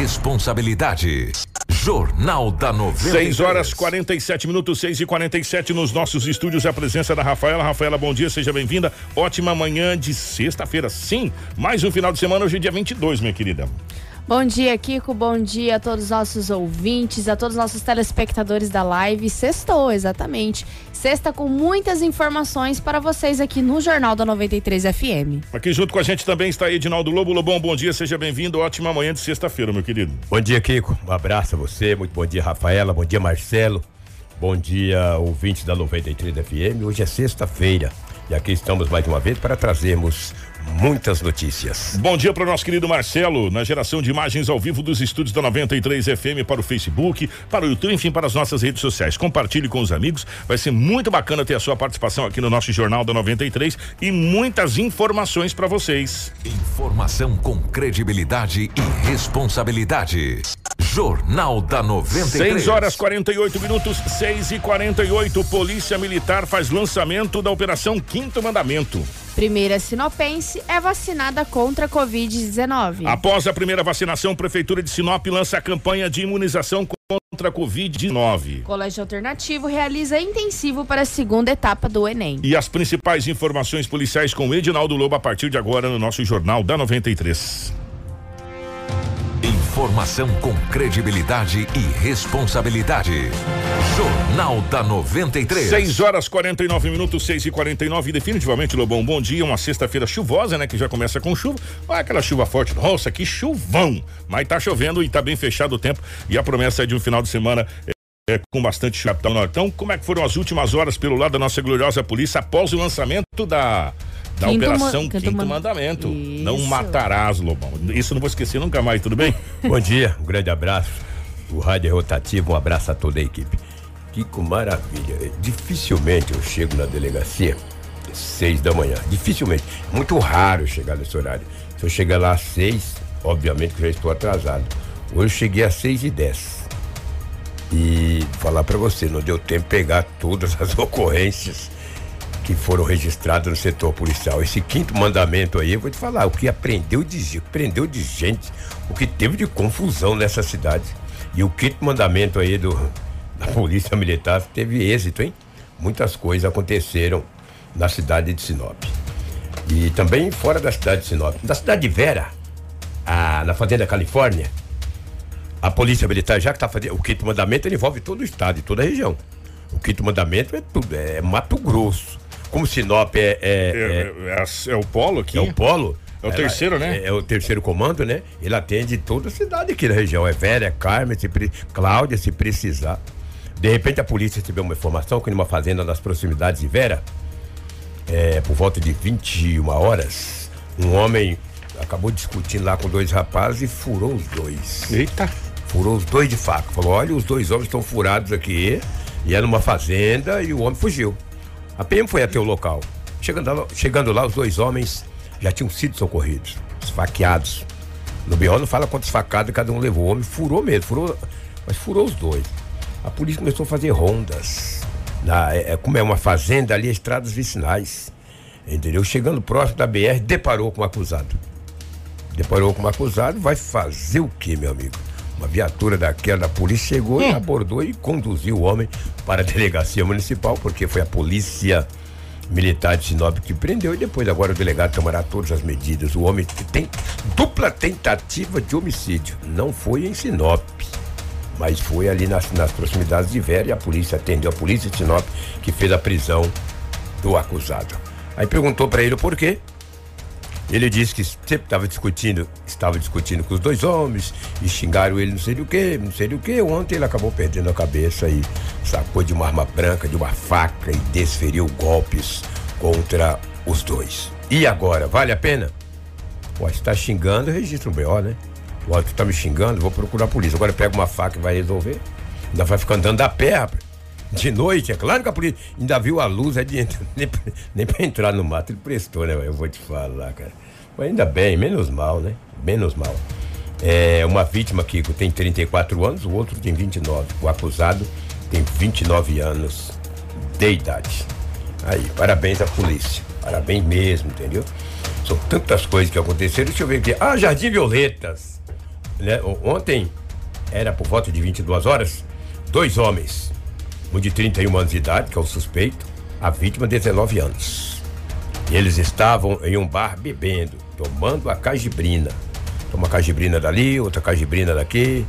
responsabilidade. Jornal da 93. 6 horas 47 minutos, 6 e 47 nos nossos estúdios. A presença da Rafaela. Rafaela, bom dia, seja bem-vinda. Ótima manhã de sexta-feira. Sim, mais um final de semana, hoje é dia 22, minha querida. Bom dia, Kiko. Bom dia a todos os nossos ouvintes, a todos os nossos telespectadores da live. Sextou, exatamente. Sexta com muitas informações para vocês aqui no Jornal da 93 FM. Aqui junto com a gente também está Edinaldo Lobo. Lobão, bom dia, seja bem-vindo. Ótima manhã de sexta-feira, meu querido. Bom dia, Kiko. Um abraço a você. Muito bom dia, Rafaela. Bom dia, Marcelo. Bom dia, ouvintes da 93 FM. Hoje é sexta-feira e aqui estamos mais uma vez para trazermos muitas notícias. Bom dia para o nosso querido Marcelo, na geração de imagens ao vivo dos estúdios da 93 FM para o Facebook, para o YouTube, enfim, para as nossas redes sociais. Compartilhe com os amigos, vai ser muito bacana ter a sua participação aqui no nosso Jornal da 93 e muitas informações para vocês. Informação com credibilidade e responsabilidade. Jornal da 93. 6 horas 48 minutos, 6 e 48 Polícia Militar faz lançamento da Operação Quinto Mandamento. Primeira Sinopense é vacinada contra a Covid-19. Após a primeira vacinação, Prefeitura de Sinop lança a campanha de imunização contra a Covid-19. Colégio Alternativo realiza intensivo para a segunda etapa do Enem. E as principais informações policiais com Edinaldo Lobo a partir de agora no nosso Jornal da 93. Informação com credibilidade e responsabilidade. Jornal da 93. 6 horas 49 minutos, 6 e 49 Definitivamente, Lobão, bom dia. Uma sexta-feira chuvosa, né? Que já começa com chuva. Vai aquela chuva forte. Nossa, que chuvão! Mas tá chovendo e tá bem fechado o tempo. E a promessa é de um final de semana. É, com bastante chuva. Então, como é que foram as últimas horas pelo lado da nossa gloriosa polícia após o lançamento da da quinto Operação ma Quinto, Mandamento. Isso. Não matarás, Lobão. Isso não vou esquecer nunca mais, tudo bem? Bom dia, um grande abraço. O rádio é rotativo, um abraço a toda a equipe. Kiko, maravilha. Dificilmente eu chego na delegacia seis da manhã. Dificilmente. Muito raro chegar nesse horário. Se eu chegar lá às seis, obviamente que já estou atrasado. Hoje eu cheguei às seis e dez. E falar para você, não deu tempo de pegar todas as ocorrências que foram registrados no setor policial. Esse quinto mandamento aí, eu vou te falar, o que aprendeu de, aprendeu de gente, o que teve de confusão nessa cidade. E o quinto mandamento aí do, da Polícia Militar teve êxito, hein? Muitas coisas aconteceram na cidade de Sinop. E também fora da cidade de Sinop. Na cidade de Vera, a, na Fazenda Califórnia, a Polícia Militar, já que está fazendo. O quinto mandamento envolve todo o estado e toda a região. O quinto mandamento é tudo, é Mato Grosso. Como Sinop é. É, é, é, é o polo aqui? É o polo. É o terceiro, né? É, é, o terceiro comando, né? Ele atende toda a cidade aqui da região. É Vera, é Carmen, se pre... Cláudia, se precisar. De repente a polícia recebeu uma informação que numa fazenda nas proximidades de Vera, é, por volta de 21 horas, um homem acabou discutindo lá com dois rapazes e furou os dois. Eita! Furou os dois de faca. Falou: olha, os dois homens estão furados aqui. E é numa fazenda e o homem fugiu. A PM foi até o local. Chegando lá, chegando lá, os dois homens já tinham sido socorridos, esfaqueados. No BO não fala quantas facadas cada um levou. O homem furou mesmo, furou, mas furou os dois. A polícia começou a fazer rondas. Na, é, é como é uma fazenda ali, estradas vicinais. Entendeu? Chegando próximo da BR, deparou com o acusado. Deparou com o acusado, vai fazer o que, meu amigo? Uma viatura daquela da polícia chegou hum. e abordou e conduziu o homem para a delegacia municipal, porque foi a polícia militar de Sinop que prendeu e depois agora o delegado tomará todas as medidas. O homem tem dupla tentativa de homicídio. Não foi em Sinop, mas foi ali nas, nas proximidades de Vera e a polícia atendeu a polícia de Sinop que fez a prisão do acusado. Aí perguntou para ele o porquê. Ele disse que sempre estava discutindo, estava discutindo com os dois homens e xingaram ele não sei do que, não sei do que. Ontem ele acabou perdendo a cabeça e sacou de uma arma branca, de uma faca e desferiu golpes contra os dois. E agora, vale a pena? Pô, está xingando, registra um BO, né? Ó, tu tá me xingando, vou procurar a polícia. Agora pega uma faca e vai resolver. Ainda vai ficar andando a pé, rapaz. De noite, é claro que a polícia ainda viu a luz, é de, nem, nem pra entrar no mato ele prestou, né? Eu vou te falar, cara. Mas ainda bem, menos mal, né? Menos mal. É uma vítima que tem 34 anos, o outro tem 29. O acusado tem 29 anos de idade. Aí, parabéns à polícia. Parabéns mesmo, entendeu? São tantas coisas que aconteceram. Deixa eu ver aqui. Ah, Jardim Violetas. né, ontem era por volta de 22 horas, dois homens, um de 31 anos de idade, que é o suspeito, a vítima 19 anos. E eles estavam em um bar bebendo, tomando a cajibrina. Toma cajibrina dali, outra cajibrina daqui.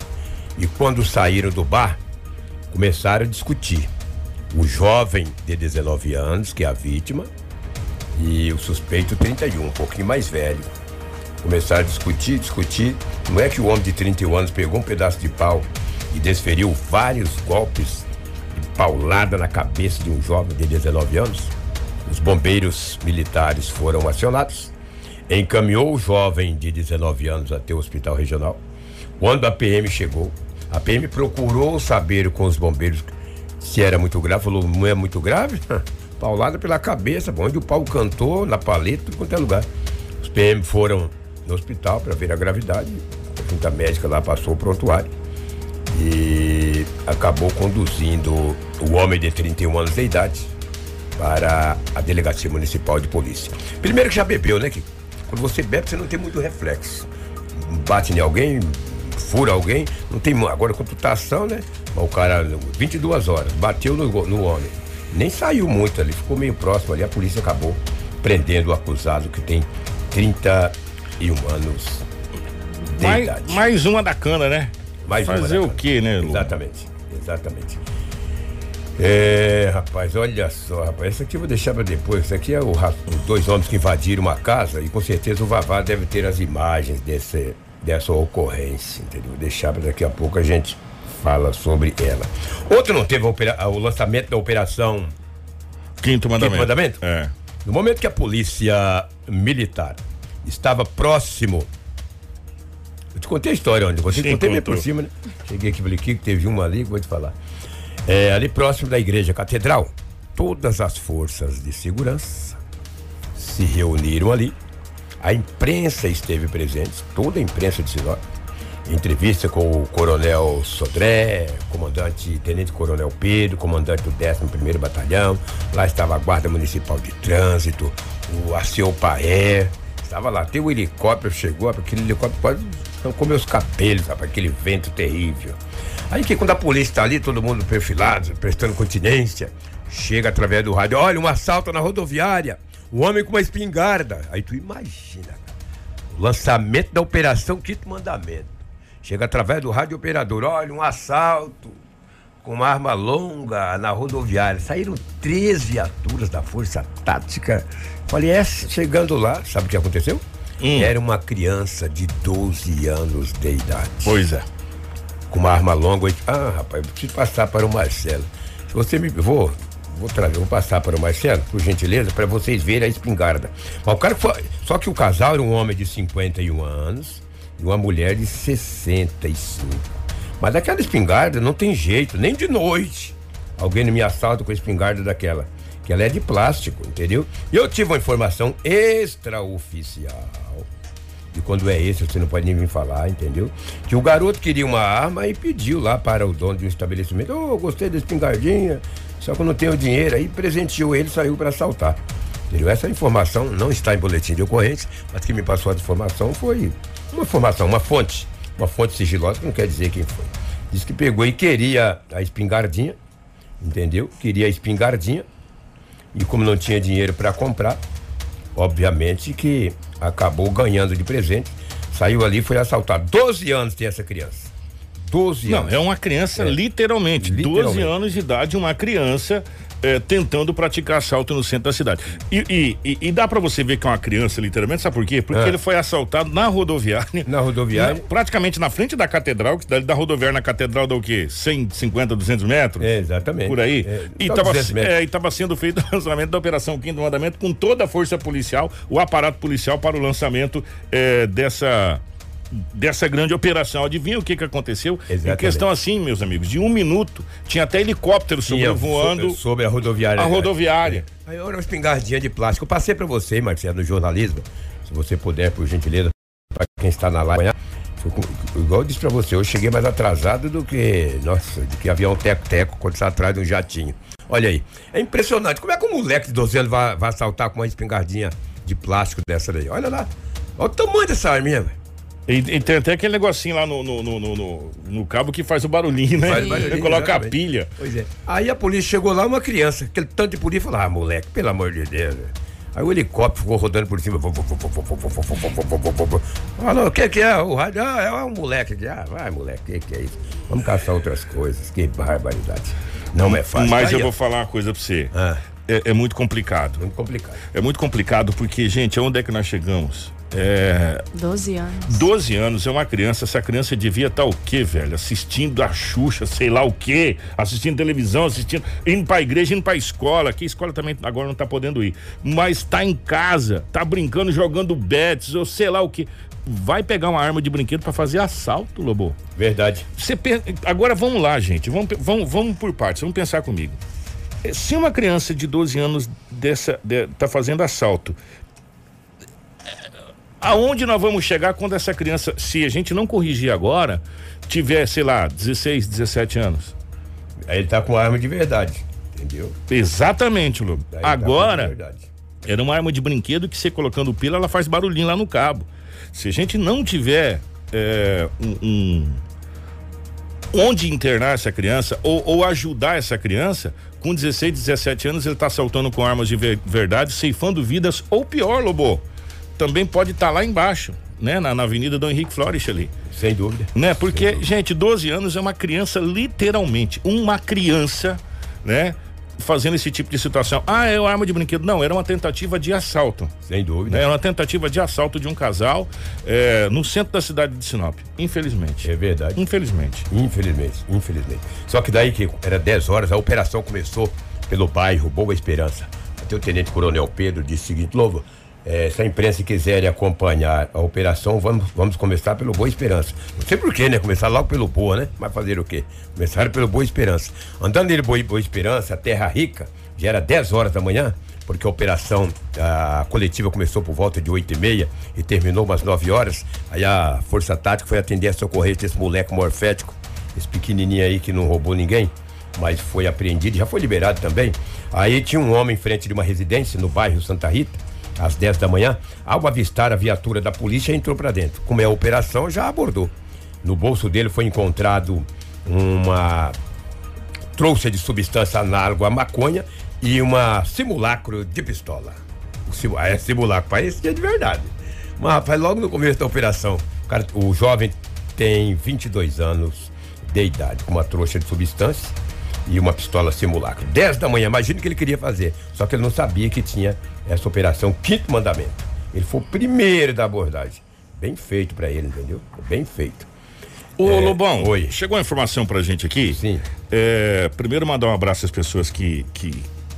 E quando saíram do bar, começaram a discutir. O jovem de 19 anos, que é a vítima, e o suspeito 31, um pouquinho mais velho. Começaram a discutir, discutir. Não é que o homem de 31 anos pegou um pedaço de pau e desferiu vários golpes paulada na cabeça de um jovem de 19 anos? Os bombeiros militares foram acionados, encaminhou o jovem de 19 anos até o hospital regional. Quando a PM chegou, a PM procurou saber com os bombeiros se era muito grave, falou, não é muito grave? Paulada pela cabeça, onde o pau cantou, na paleta, tudo quanto é lugar. Os PM foram no hospital para ver a gravidade. A junta médica lá passou o prontuário e acabou conduzindo o homem de 31 anos de idade para a delegacia municipal de polícia. Primeiro que já bebeu, né? Que quando você bebe, você não tem muito reflexo. Bate em alguém, fura alguém, não tem. Agora, computação, né? O cara, 22 horas, bateu no, no homem. Nem saiu muito ali, ficou meio próximo ali. A polícia acabou prendendo o acusado que tem 31 anos de mais, idade. mais uma da cana, né? Mais uma Fazer da o cana. quê, né, Lu? Exatamente, exatamente. É, rapaz, olha só, rapaz, isso aqui eu vou deixar pra depois. Isso aqui é o os dois homens que invadiram uma casa e com certeza o Vavá deve ter as imagens desse, dessa ocorrência, entendeu? Vou deixar pra daqui a pouco a gente fala sobre ela. Outro não teve opera- o lançamento da operação Quinto mandamento. Quinto mandamento? É. no momento que a polícia militar estava próximo. Eu te contei a história onde? Você contei contou. por cima, né? Cheguei aqui, falei que teve uma ali, vou te falar. É, ali próximo da igreja catedral, todas as forças de segurança se reuniram ali. A imprensa esteve presente, toda a imprensa de Sinop. Entrevista com o coronel Sodré, comandante, tenente coronel Pedro, comandante do 11º Batalhão. Lá estava a Guarda Municipal de Trânsito, o Aceu Paé. Estava lá, até o helicóptero chegou, aquele helicóptero quase comeu os cabelos, rapaz, aquele vento terrível. Aí que quando a polícia está ali, todo mundo perfilado, prestando continência, chega através do rádio, olha, um assalto na rodoviária, um homem com uma espingarda. Aí tu imagina, cara. O lançamento da operação Quinto Mandamento. Chega através do rádio operador, olha, um assalto com uma arma longa na rodoviária. Saíram três viaturas da Força Tática. Falei, é, chegando lá, sabe o que aconteceu? Hum. Era uma criança de 12 anos de idade Pois é. Com uma arma longa. eu- Ah, rapaz, eu preciso passar para o Marcelo. Se você me. Vou, vou trazer, vou passar para o Marcelo, por gentileza, para vocês verem a espingarda. Mas o cara foi. Só que o casal era um homem de 51 anos e uma mulher de 65. Mas aquela espingarda não tem jeito, nem de noite. Alguém me assalta com a espingarda daquela. Que ela é de plástico, entendeu? E eu tive uma informação extraoficial. E quando é esse, você não pode nem vir falar, entendeu? Que o garoto queria uma arma e pediu lá para o dono de um estabelecimento: Ô, gostei da espingardinha, só que eu não tenho dinheiro. Aí presenteou ele saiu para assaltar. Entendeu? Essa informação não está em boletim de ocorrência, mas quem me passou a informação foi uma informação, uma fonte. Uma fonte sigilosa que não quer dizer quem foi. Diz que pegou e queria a espingardinha, entendeu? Queria a espingardinha. E como não tinha dinheiro para comprar, obviamente que acabou ganhando de presente. Saiu ali e foi assaltado. 12 anos tem essa criança. 12 Não, anos. é uma criança É. literalmente, 12 Literalmente. anos de idade, uma criança é, tentando praticar assalto no centro da cidade. E, e- e- dá pra você ver que é uma criança, literalmente, sabe por quê? Porque É. ele foi assaltado na rodoviária. Na rodoviária. na- praticamente na frente da catedral, que dali da rodoviária na catedral dá o quê? 150, 200 metros? É, exatamente. Por aí. É, e só estava 200 metros. é, e tava sendo feito o lançamento da Operação Quinto Mandamento com toda a força policial, o aparato policial para o lançamento é, dessa. Dessa grande operação. Adivinha o que, que aconteceu? Em Exatamente. questão assim, meus amigos, de um minuto, tinha até helicóptero sobrevoando so- sobre a rodoviária. a rodoviária. Aí era uma espingardinha de plástico. Eu passei pra você, Marcelo, no jornalismo. Se você puder, por gentileza, pra quem está na live. Foi com- Igual eu disse pra você, eu cheguei mais atrasado do que. Nossa, do que avião teco-teco quando está atrás de um jatinho. Olha aí. É impressionante. Como é que um moleque de 12 anos vai, vai assaltar com uma espingardinha de plástico dessa daí? Olha lá. Olha o tamanho dessa arminha, velho. E, e tem até aquele negocinho lá no, no, no, no, no cabo que faz o barulhinho, né? Faz barulhinho, Ele coloca exatamente. a pilha. Pois é. Aí a polícia chegou lá, uma criança, aquele tanto de polícia falou: ah, moleque, pelo amor de Deus. velho." Aí o helicóptero ficou rodando por cima. Falou, o que que é? O rádio? Ah, é um moleque. aqui." Ah, vai, moleque, o que que é isso? Vamos caçar outras coisas. Que barbaridade. Não é fácil. Mas Aí, eu vou falar uma coisa pra você. Ah. É, é muito complicado. Muito complicado. É muito complicado porque, gente, onde é que nós chegamos? É, 12 anos. 12 anos é uma criança, essa criança devia estar o quê, velho? Assistindo a Xuxa, sei lá o quê, assistindo televisão, assistindo, indo pra igreja, indo pra escola, que a escola também agora não tá podendo ir, mas tá em casa, tá brincando, jogando bets, ou sei lá o quê. Vai pegar uma arma de brinquedo pra fazer assalto, Lobo. Verdade. Você pen- Agora vamos lá, gente. Vamos, vamos, vamos por partes, vamos pensar comigo. Se uma criança de 12 anos dessa, de- tá fazendo assalto, aonde nós vamos chegar quando essa criança, se a gente não corrigir agora, tiver, sei lá, 16, 17 anos? Aí ele tá com arma de verdade. Entendeu? Exatamente, Lobo. Tá Agora, verdade. era uma arma de brinquedo que você colocando pila, ela faz barulhinho lá no cabo. Se a gente não tiver é, um, um- onde internar essa criança ou, ou ajudar essa criança, com 16, 17 anos ele está assaltando com armas de ver- verdade, ceifando vidas, ou pior, Lobo, também pode estar lá embaixo, né? Na, na avenida Dom Henrique Flores ali. Sem dúvida. Né? Porque, gente, 12 anos é uma criança, literalmente, uma criança, né? Fazendo esse tipo de situação. Ah, é uma arma de brinquedo. Não, era uma tentativa de assalto. Sem dúvida. Né? Era uma tentativa de assalto de um casal eh, no centro da cidade de Sinop. Infelizmente. É verdade. Infelizmente. Infelizmente, infelizmente. Só que daí que era 10 horas, a operação começou pelo bairro Boa Esperança. Até o Tenente Coronel Pedro disse o seguinte, Lobo, eh, se a imprensa quiser acompanhar a operação, vamos, vamos começar pelo Boa Esperança. Não sei porquê, né? Começar logo pelo Boa, né? Mas fazer o quê? Começaram pelo Boa Esperança. Andando nele Boa, Boa Esperança, Terra Rica, já era 10 horas da manhã, porque a operação a coletiva começou por volta de 8 e meia e terminou umas 9 horas. Aí a Força Tática foi atender a socorrência desse moleque morfético, esse pequenininho aí que não roubou ninguém, mas foi apreendido, já foi liberado também. Aí tinha um homem em frente de uma residência no bairro Santa Rita, às 10 da manhã. Ao avistar a viatura da polícia, entrou para dentro. Como é a operação, já abordou. No bolso dele foi encontrado uma trouxa de substância análoga à maconha e uma simulacro de pistola. Sim- ah, é simulacro, parece que é de verdade. Mas, rapaz, logo no começo da operação, o, cara- o jovem tem 22 anos de idade, com uma trouxa de substância e uma pistola simulacro. 10 da manhã, imagina o que ele queria fazer. Só que ele não sabia que tinha essa operação Quinto Mandamento. Ele foi o primeiro da abordagem. Bem feito pra ele, entendeu? Bem feito. Ô, É, Lobão, oi. chegou a informação pra gente aqui. Sim. É, primeiro mandar um abraço às pessoas que, que,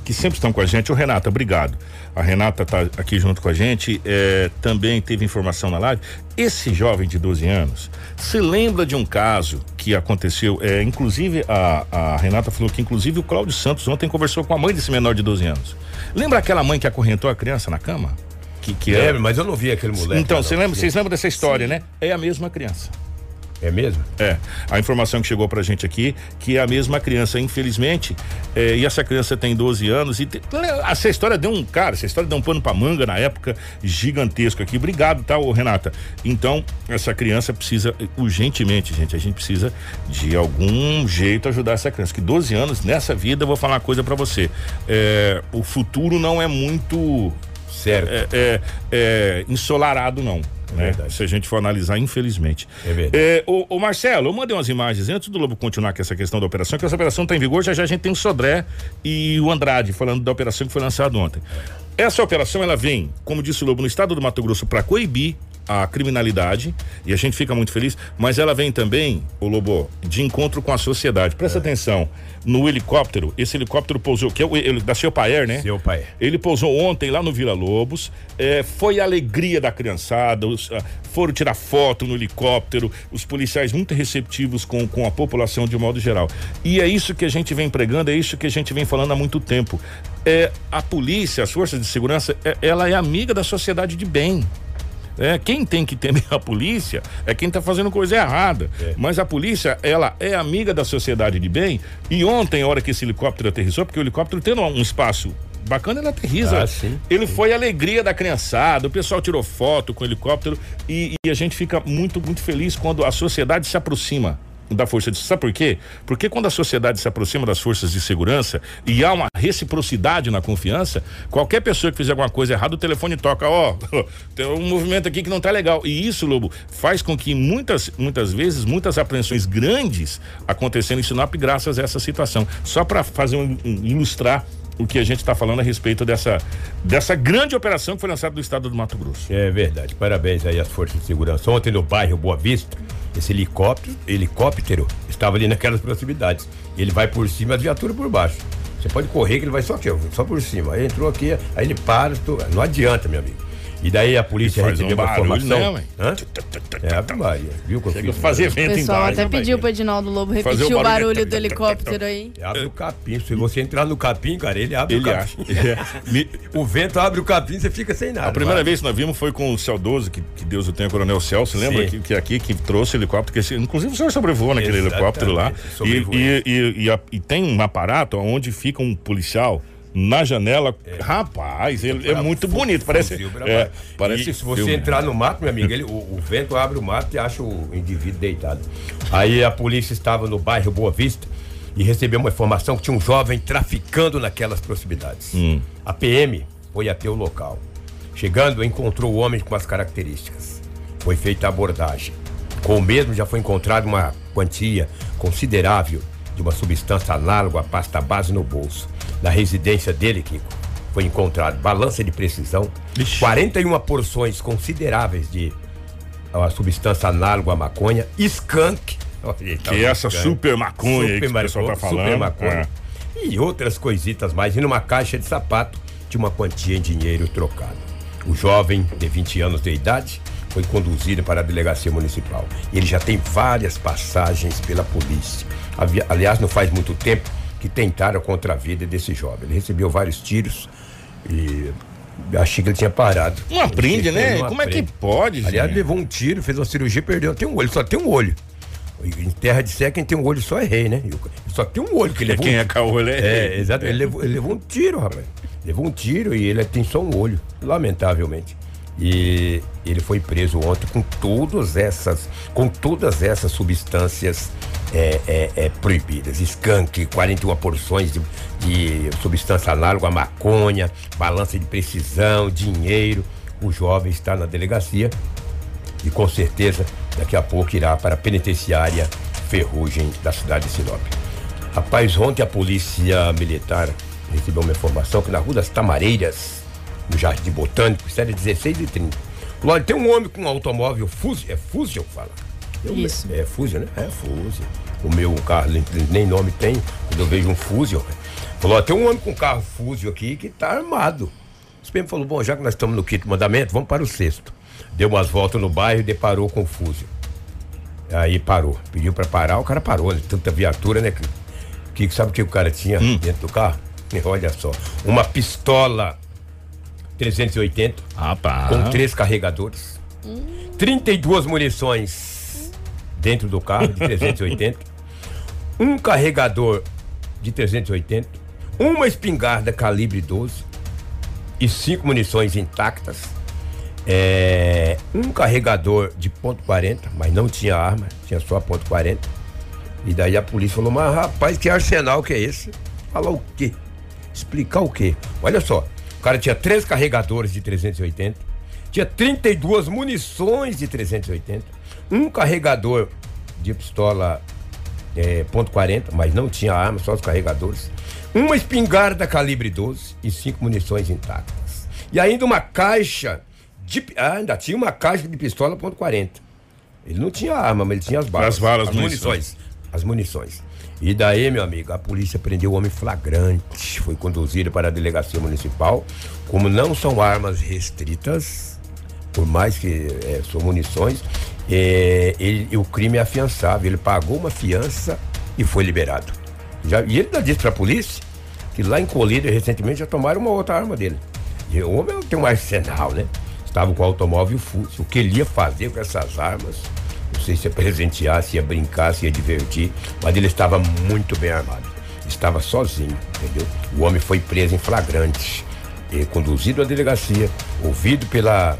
que sempre estão com a gente. Ô, Renata, obrigado. A Renata tá aqui junto com a gente. é, também teve informação na live. Esse jovem de 12 anos se lembra de um caso que aconteceu. É, inclusive, a, a Renata falou que, inclusive, o Cláudio Santos ontem conversou com a mãe desse menor de 12 anos. Lembra aquela mãe que acorrentou a criança na cama? Que, que É, mas eu não vi aquele moleque. Então, não. você lembra, vocês lembram dessa história, né? É a mesma criança. É mesmo? É, a informação que chegou pra gente aqui, que é a mesma criança, infelizmente, é, e essa criança tem 12 anos e essa história deu um, cara, essa história deu um pano pra manga na época, gigantesco aqui. Obrigado, tá, ô, Renata? Então, essa criança precisa, urgentemente, gente, a gente precisa de algum jeito ajudar essa criança, que 12 anos, nessa vida, eu vou falar uma coisa pra você, é, o futuro não é muito Certo. é, é, é, ensolarado, não. Né? verdade. Se a gente for analisar, infelizmente. É verdade. É, ô, ô, Marcelo, eu mandei umas imagens antes do Lobo continuar com essa questão da operação, que essa operação está em vigor, já já a gente tem o Sodré e o Andrade falando da operação que foi lançada ontem. Essa operação, ela vem, como disse o Lobo, no estado do Mato Grosso para coibir a criminalidade e a gente fica muito feliz, mas ela vem também, o Lobo, de encontro com a sociedade. Presta atenção, no helicóptero, esse helicóptero pousou, que é o ele- da Seu Paer, né? Seu pai. Ele pousou ontem lá no Vila Lobos. é, foi a alegria da criançada. os, ah, foram tirar foto no helicóptero. Os policiais muito receptivos com, com a população de modo geral. E é isso que a gente vem pregando, é isso que a gente vem falando há muito tempo. É, a polícia, as forças de segurança, é- ela é amiga da sociedade de bem. É, quem tem que temer a polícia é quem está fazendo coisa errada. É. Mas a polícia, ela é amiga da sociedade de bem. E ontem, a hora que esse helicóptero aterrissou, porque o helicóptero tendo um espaço bacana ele aterriza. Ah, sim, ele sim. foi a alegria da criançada, o pessoal tirou foto com o helicóptero e, e a gente fica muito, muito feliz quando a sociedade se aproxima da força de sabe por quê? Porque quando a sociedade se aproxima das forças de segurança e há uma reciprocidade na confiança, qualquer pessoa que fizer alguma coisa errada, o telefone toca, ó, tem um movimento aqui que não tá legal. E isso, Lobo, faz com que muitas, muitas vezes, muitas apreensões grandes acontecendo em Sinop graças a essa situação. Só para fazer um, um- ilustrar o que a gente está falando a respeito dessa, dessa grande operação que foi lançada do estado do Mato Grosso. É verdade. Parabéns aí às forças de segurança. Ontem no bairro Boa Vista, esse helicóptero, helicóptero estava ali naquelas proximidades. Ele vai por cima, as viaturas por baixo. Você pode correr que ele vai só aqui, só por cima. Aí entrou aqui, aí ele para, não adianta, meu amigo. E daí a polícia Faz um recebeu uma barulho, informação. né, mãe? Hã? É, Maria. Viu que eu Chega a fiz? fazer O evento em pessoal até vai pediu pro Edinaldo Lobo Fazer repetir o o barulho. barulho do helicóptero aí. Abre o capim. Se você entrar no capim, cara, ele abre Ele o acha. capim. É. Me- O vento abre o capim, você fica sem nada. A primeira vai. vez que nós vimos foi com o Celdoso, que, que Deus o tenha, Coronel Celso, lembra que, que aqui que trouxe o helicóptero, que esse- inclusive o senhor sobrevoou naquele Exatamente, helicóptero lá. E, e, e, e a- e tem um aparato onde fica um policial na janela. Rapaz, ele é muito bonito, parece. É, parece E se você filme. entrar no mato, meu amigo, ele, o, o vento abre o mato e acha o indivíduo deitado. Aí a polícia estava no bairro Boa Vista e recebeu uma informação que tinha um jovem traficando naquelas proximidades. Hum. A PM foi até o local. Chegando, encontrou o homem com as características. Foi feita a abordagem. Com o mesmo já foi encontrada uma quantia considerável de uma substância análoga à pasta base no bolso. Na residência dele, Kiko, foi encontrado balança de precisão, Ixi. 41 porções consideráveis de uma substância análoga à maconha, skunk. Que é essa super maconha aí que o pessoal tá falando. Super maconha. É. E outras coisitas mais. E numa caixa de sapato tinha uma quantia em dinheiro trocado. O jovem, de 20 anos de idade, foi conduzido para a delegacia municipal. Ele já tem várias passagens pela polícia. Aliás, não faz muito tempo que tentaram contra a vida desse jovem. Ele recebeu vários tiros e achei que ele tinha parado. Não aprende, né? não Como é que aprende. pode, Aliás, gente? levou um tiro, fez uma cirurgia, perdeu. Tem um olho, só tem um olho. Em terra de sé, quem tem um olho só é rei, né? Só tem um olho que ele levou. Quem um- é caô, ele É, exato. Ele levou, ele levou um tiro, rapaz. Levou um tiro e ele tem só um olho, lamentavelmente. E ele foi preso ontem com todas essas, com todas essas substâncias é, é, é, proibidas. Skunk, 41 porções de, de substância análoga maconha, balança de precisão, dinheiro. O jovem está na delegacia e com certeza daqui a pouco irá para a penitenciária Ferrugem da cidade de Sinop. Rapaz, ontem a polícia militar recebeu uma informação que na Rua das Tamareiras, no Jardim Botânico, série 16 e 30. Falou, olha, tem um homem com um automóvel Fusion, é Fusion que fala? Eu- Isso. É Fusion, né? É Fusion. O meu carro nem- nome tem, quando eu vejo um Fusion. Falou, ó, tem um homem com um carro Fusion aqui que tá armado. O PM falou, bom, já que nós estamos no quinto mandamento, vamos para o sexto. Deu umas voltas no bairro e deparou com o Fusion. Aí parou. Pediu pra parar, o cara parou, né? Tanta viatura, né? Que, que sabe o que o cara tinha dentro do carro? Olha só. Uma pistola 380 Rapaz. com três carregadores. 32 munições dentro do carro de 380. um carregador de 380. Uma espingarda calibre 12 e cinco munições intactas. É, um carregador de ponto .40, mas não tinha arma, tinha só ponto .40. E daí a polícia falou, mas rapaz, que arsenal que é esse? Falar o quê? Explicar o quê? Olha só, cara tinha três carregadores de 380, tinha 32 munições de 380, um carregador de pistola é, ponto .40, mas não tinha arma, só os carregadores, uma espingarda calibre 12 e cinco munições intactas. E ainda uma caixa de... Ah, ainda tinha uma caixa de pistola ponto .40. Ele não tinha arma, mas ele tinha as balas. As balas, as munições. As munições. E daí, meu amigo, a polícia prendeu o homem flagrante. Foi conduzido para a delegacia municipal. Como não são armas restritas, por mais que é, são munições, é, ele, o crime é afiançável. Ele pagou uma fiança e foi liberado. Já, e ele ainda disse para a polícia que lá em Colíder, recentemente, já tomaram uma outra arma dele. E o homem tem um arsenal, né? Estava com o automóvel fútil. O que ele ia fazer com essas armas? Não sei se ia presentear, se ia brincar, se ia divertir, mas ele estava muito bem armado. estava sozinho, entendeu? O homem foi preso em flagrante, e conduzido à delegacia, ouvido pela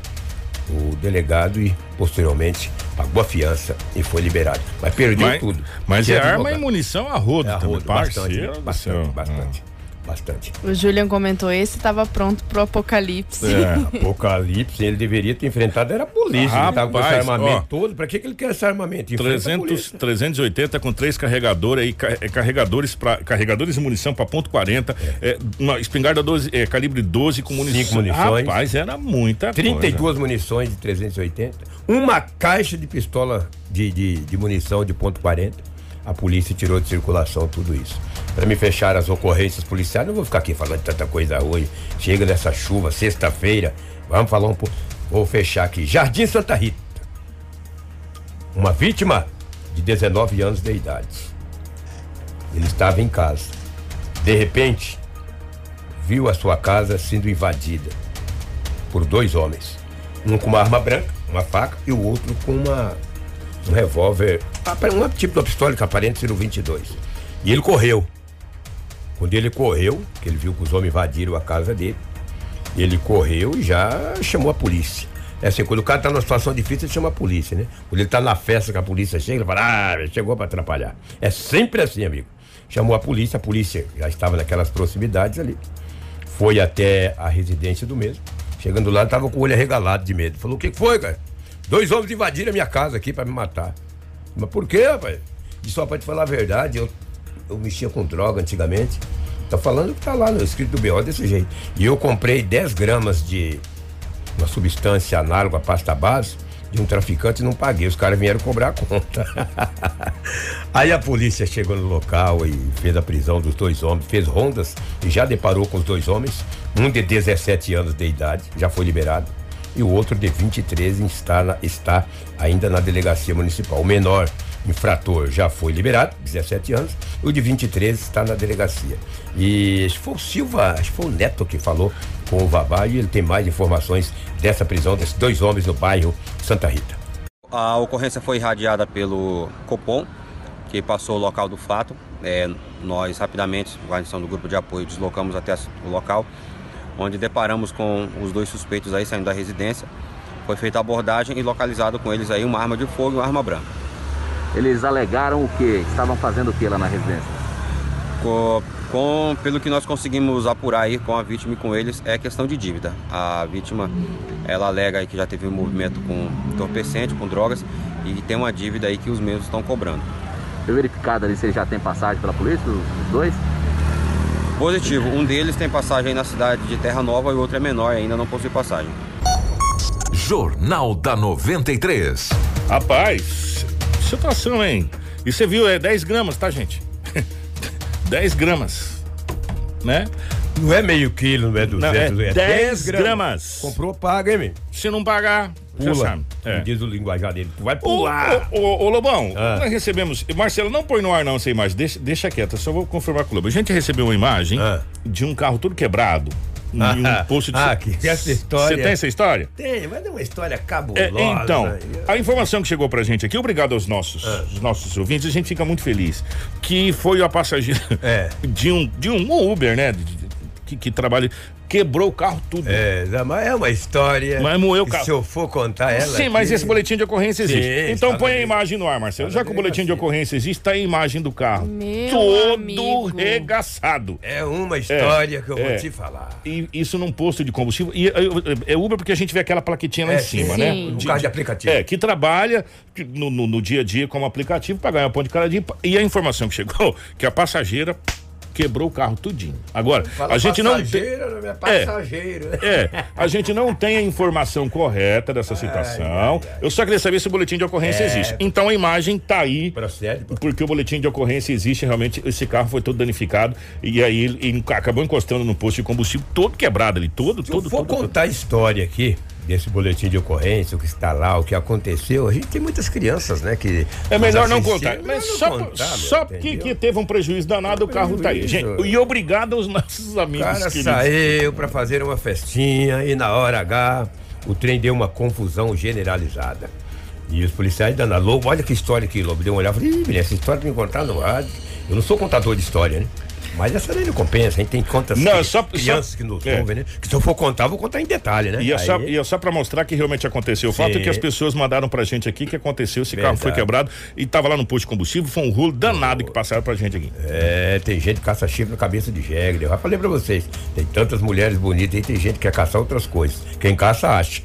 o delegado e posteriormente pagou a fiança e foi liberado. Mas perdeu Mas, tudo. mas é arma e munição a rodo, É a também, rodo, bastante, parceiro do bastante, céu. bastante, bastante. O Julian comentou, esse estava pronto pro apocalipse. É. Apocalipse, ele deveria ter enfrentado era a polícia. ele tava com esse Rapaz, armamento ó. todo. Pra que, que ele quer esse armamento? Enfrenta a 300, polícia. 380 com três carregadores aí, é, carregadores para carregadores de munição para ponto 40, é, uma espingarda 12, é, calibre 12 com munição. Cinco munições. Rapaz, era muita coisa. 32 munições de 380, uma caixa de pistola de, de, de munição de ponto 40. A polícia tirou de circulação tudo isso. Para me fechar as ocorrências policiais, não vou ficar aqui falando tanta coisa hoje. Chega dessa chuva, sexta-feira. Vamos falar um pouco. Vou fechar aqui. Jardim Santa Rita. Uma vítima de 19 anos de idade. Ele estava em casa. De repente, viu a sua casa sendo invadida por dois homens. Um com uma arma branca, uma faca, e o outro com uma, um revólver, um tipo de pistola que aparenta ser o 22. E ele correu. Quando ele correu, que ele viu que os homens invadiram a casa dele, ele correu e já chamou a polícia. É assim, quando o cara tá numa situação difícil, ele chama a polícia, né? Quando ele tá na festa que a polícia chega, ele fala, ah, chegou para atrapalhar. É sempre assim, amigo. Chamou a polícia, a polícia já estava naquelas proximidades ali. Foi até a residência do mesmo. Chegando lá, ele tava com o olho arregalado de medo. Falou: o que foi, cara? Dois homens invadiram a minha casa aqui para me matar. Mas por quê, rapaz? E só pra te falar a verdade, eu, eu mexia com droga antigamente. Tá falando que tá lá no escrito do BO desse jeito. E eu comprei 10 gramas de uma substância análoga à pasta base de um traficante e não paguei. Os caras vieram cobrar a conta. Aí a polícia chegou no local e fez a prisão dos dois homens, fez rondas e já deparou com os dois homens. Um de 17 anos de idade, já foi liberado, e o outro de 23 está, na- está ainda na delegacia municipal. O menor infrator já foi liberado, 17 anos, o de 23 está na delegacia. E acho que foi o Silva, acho que foi o Neto que falou com o Vavá e ele tem mais informações dessa prisão desses dois homens no bairro Santa Rita. A ocorrência foi irradiada pelo Copom, que passou o local do fato. É, nós rapidamente, guarnição do grupo de apoio, deslocamos até o local, onde deparamos com os dois suspeitos aí saindo da residência. Foi feita a abordagem e localizado com eles aí uma arma de fogo e uma arma branca. Eles alegaram o que? Estavam fazendo o que lá na residência? Co- Com, pelo que nós conseguimos apurar aí com a vítima e com eles, é questão de dívida. A vítima, ela alega aí que já teve um movimento com entorpecente, com drogas, e tem uma dívida aí que os mesmos estão cobrando. Foi verificado ali se eles já têm passagem pela polícia, os dois? Positivo, um deles tem passagem aí na cidade de Terra Nova e o outro é menor e ainda não possui passagem. Jornal da 93. Rapaz, situação, hein? E você viu, é 10 gramas, tá, gente? 10 gramas. Né? Não é meio quilo, não é 200, Não, é 10 gramas. Comprou, paga, hein, meu? Se não pagar, Pula. É. Diz o linguajar dele. Tu vai pular. ô, ô, ô, Lobão, Ah. nós recebemos. Marcelo, não põe no ar não essa imagem, deixa, deixa quieta, só vou confirmar com o Lobo. A gente recebeu uma imagem Ah. de um carro todo quebrado. Em um posto de. Ah, que essa história. Você tem essa história? Tem, mas é uma história É, cabulosa. então, a informação que chegou pra gente aqui, obrigado aos nossos, Ah. os nossos ouvintes, a gente fica muito feliz. Que foi a passageira É. de, um, de um Uber, né? de- que, que trabalha. Quebrou o carro tudo. É, mas é uma história. Mas moeu o carro. Se eu for contar ela. Sim, mas esse boletim de ocorrência Sim, existe. então está põe na a imagem no ar, Marcelo. está Já que o boletim de delegacia. ocorrência existe, tá a imagem do carro. Meu todo amigo. regaçado. É uma história que eu é. vou te falar. E isso num posto de combustível. E é, é Uber porque a gente vê aquela plaquetinha lá É, em cima, sim. né? Um carro de aplicativo. É, que trabalha no, no- no dia a dia como aplicativo para ganhar um pão de cada dia. E a informação que chegou, que a passageira quebrou o carro tudinho. Agora, a gente não tem. é passageiro. É, a gente não tem a informação correta dessa situação. Eu só queria saber se o boletim de ocorrência É. existe. Então a imagem tá aí. Procede. Porque o boletim de ocorrência existe, realmente, esse carro foi todo danificado e aí ele, ele acabou encostando no posto de combustível todo quebrado ali, todo, Se eu todo, for todo, todo. contar a história aqui, desse boletim de ocorrência, o que está lá, o que aconteceu, a gente tem muitas crianças, né? Que É melhor não contar. assistiram. Mas só, contar, só entendeu? que teve um prejuízo danado, o carro tá aí. Gente, e obrigado aos nossos O amigos cara queridos. saiu para fazer uma festinha e na hora H o trem deu uma confusão generalizada. E os policiais dando a Lobo, olha que história aqui, Lobo. Deu uma olhada e falei, essa história tem que contar no rádio. Eu não sou contador de história, né? Mas essa lei não compensa, a gente tem contas Não, que, só- crianças só- que nos é. ouvem, né? Que se eu for contar, eu vou contar em detalhe, né? E é, só, Aí- e é só pra mostrar que realmente aconteceu. O fato é que as pessoas mandaram pra gente aqui que aconteceu, esse carro foi Verdade. quebrado e tava lá no posto de combustível, foi um rolo danado que passaram pra gente aqui. É, tem gente que caça chifre na cabeça de jegue. Eu já falei pra vocês, tem tantas mulheres bonitas aí, tem gente que quer caçar outras coisas. Quem caça, acha.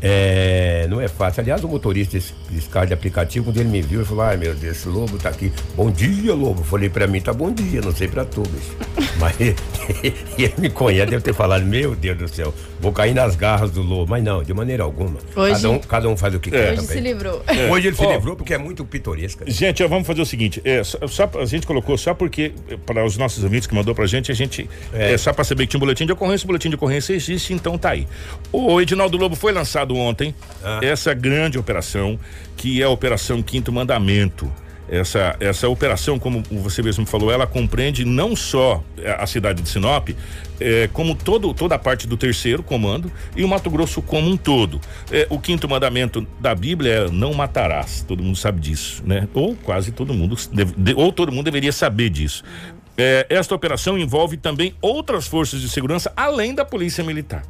É, não é fácil. Aliás, o motorista desse, desse carro de aplicativo, quando ele me viu, ele falou: Ai meu Deus, esse lobo tá aqui. Bom dia, lobo. Eu falei pra mim, tá bom dia, não sei pra tu, bicho. Mas ele me conhece, deve ter falado: Meu Deus do céu, vou cair nas garras do lobo. Mas não, de maneira alguma. Hoje- Cada, um, cada um faz o que quer. Hoje se também. livrou. Hoje ele se livrou porque é muito pitoresca. Gente, ó, vamos fazer o seguinte, é, só, só- a gente colocou só porque, é, para os nossos ouvintes que mandou pra gente, a gente, é, só pra saber que tinha um boletim de ocorrência, o boletim de ocorrência existe, então tá aí. O Edinaldo Lobo foi lançado ontem, essa grande operação, que é a Operação Quinto Mandamento. Essa, essa operação, como você mesmo falou, ela compreende não só é, a cidade de Sinop, é, como todo, toda a parte do terceiro comando e o Mato Grosso como um todo. É, o quinto mandamento da Bíblia é não matarás, todo mundo sabe disso, né? Ou quase todo mundo, deve- de- ou todo mundo deveria saber disso. É, esta operação envolve também outras forças de segurança além da polícia militar.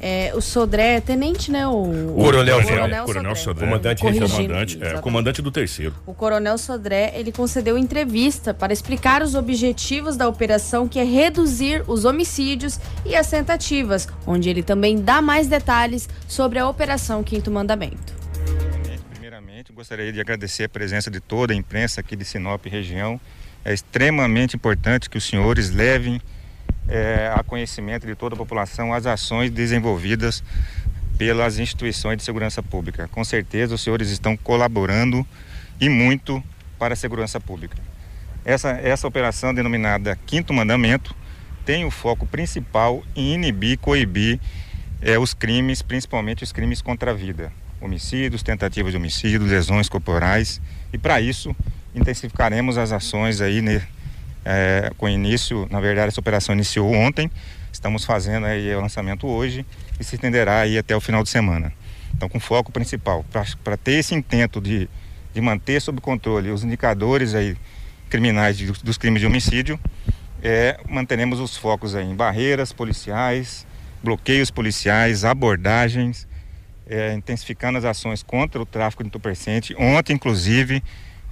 É, o Sodré é tenente, né? O, Coronel o Sodré. Coronel Sodré. Comandante Corrigindo, comandante, é, comandante do terceiro. O Coronel Sodré, ele concedeu entrevista para explicar os objetivos da operação, que é reduzir os homicídios e as tentativas, onde ele também dá mais detalhes sobre a Operação Quinto Mandamento. Primeiramente, gostaria de agradecer a presença de toda a imprensa aqui de Sinop região. É extremamente importante que os senhores levem eh, a conhecimento de toda a população as ações desenvolvidas pelas instituições de segurança pública. Com certeza, os senhores estão colaborando e muito para a segurança pública. Essa, essa operação denominada Quinto Mandamento tem o foco principal em inibir, coibir eh, os crimes, principalmente os crimes contra a vida, homicídios, tentativas de homicídio, lesões corporais. E para isso intensificaremos as ações aí eh, com início, na verdade essa operação iniciou ontem, estamos fazendo aí o lançamento hoje e se estenderá aí até o final de semana. Então com foco principal, para ter esse intento de, de manter sob controle os indicadores aí criminais de- dos crimes de homicídio, é, manteremos os focos aí em barreiras policiais, bloqueios policiais, abordagens, é, intensificando as ações contra o tráfico de entorpecente. Ontem, inclusive,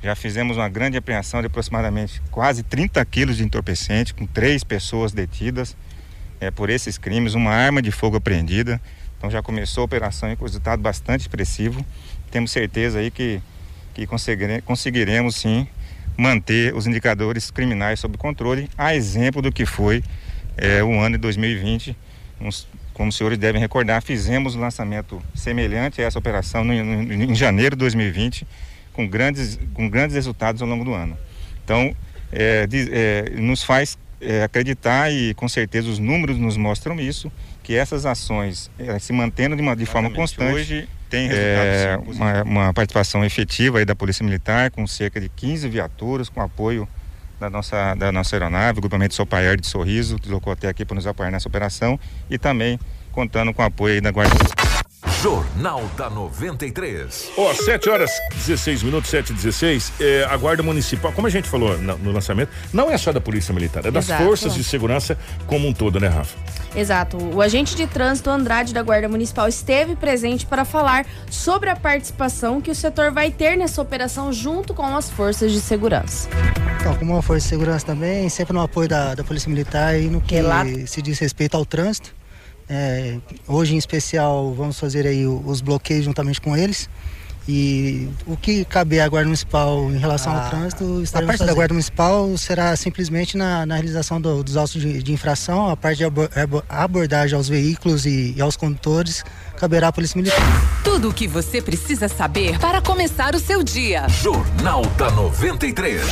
já fizemos uma grande apreensão de aproximadamente quase 30 quilos de entorpecente, com três pessoas detidas é, por esses crimes, uma arma de fogo apreendida. Então já começou a operação com resultado bastante expressivo. Temos certeza aí que, que conseguire- conseguiremos sim manter os indicadores criminais sob controle, a exemplo do que foi é, o ano de 2020. Uns- como os senhores devem recordar, fizemos um lançamento semelhante a essa operação no- no- em janeiro de 2020, com grandes, com grandes resultados ao longo do ano. Então, é, é, nos faz é, acreditar e com certeza os números nos mostram isso, que essas ações é, se mantendo de, uma, de forma constante. Hoje tem é, uma, uma participação efetiva da Polícia Militar, com cerca de 15 viaturas, com apoio da nossa, da nossa aeronave, o grupamento Sopaer de Sorriso, deslocou até aqui para nos apoiar nessa operação e também contando com o apoio da Guarda Jornal da 93. Ó, 7 horas 16 minutos, 7 e 16. É, a Guarda Municipal, como a gente falou no, no lançamento, não é só da Polícia Militar, é das Exato. forças de segurança como um todo, né, Rafa? Exato. O agente de trânsito Andrade da Guarda Municipal esteve presente para falar sobre a participação que o setor vai ter nessa operação junto com as forças de segurança. Então, como uma força de segurança também, sempre no apoio da, da Polícia Militar e no que Relato. se diz respeito ao trânsito. É, hoje, em especial, vamos fazer aí os bloqueios juntamente com eles. E o que caber à Guarda Municipal em relação ao trânsito, A parte da fazendo. Guarda Municipal será simplesmente na, na realização do- dos autos de, de infração, a parte de abo- abo- abordagem aos veículos e, e aos condutores, caberá à Polícia Militar. Tudo o que você precisa saber para começar o seu dia. Jornal da 93.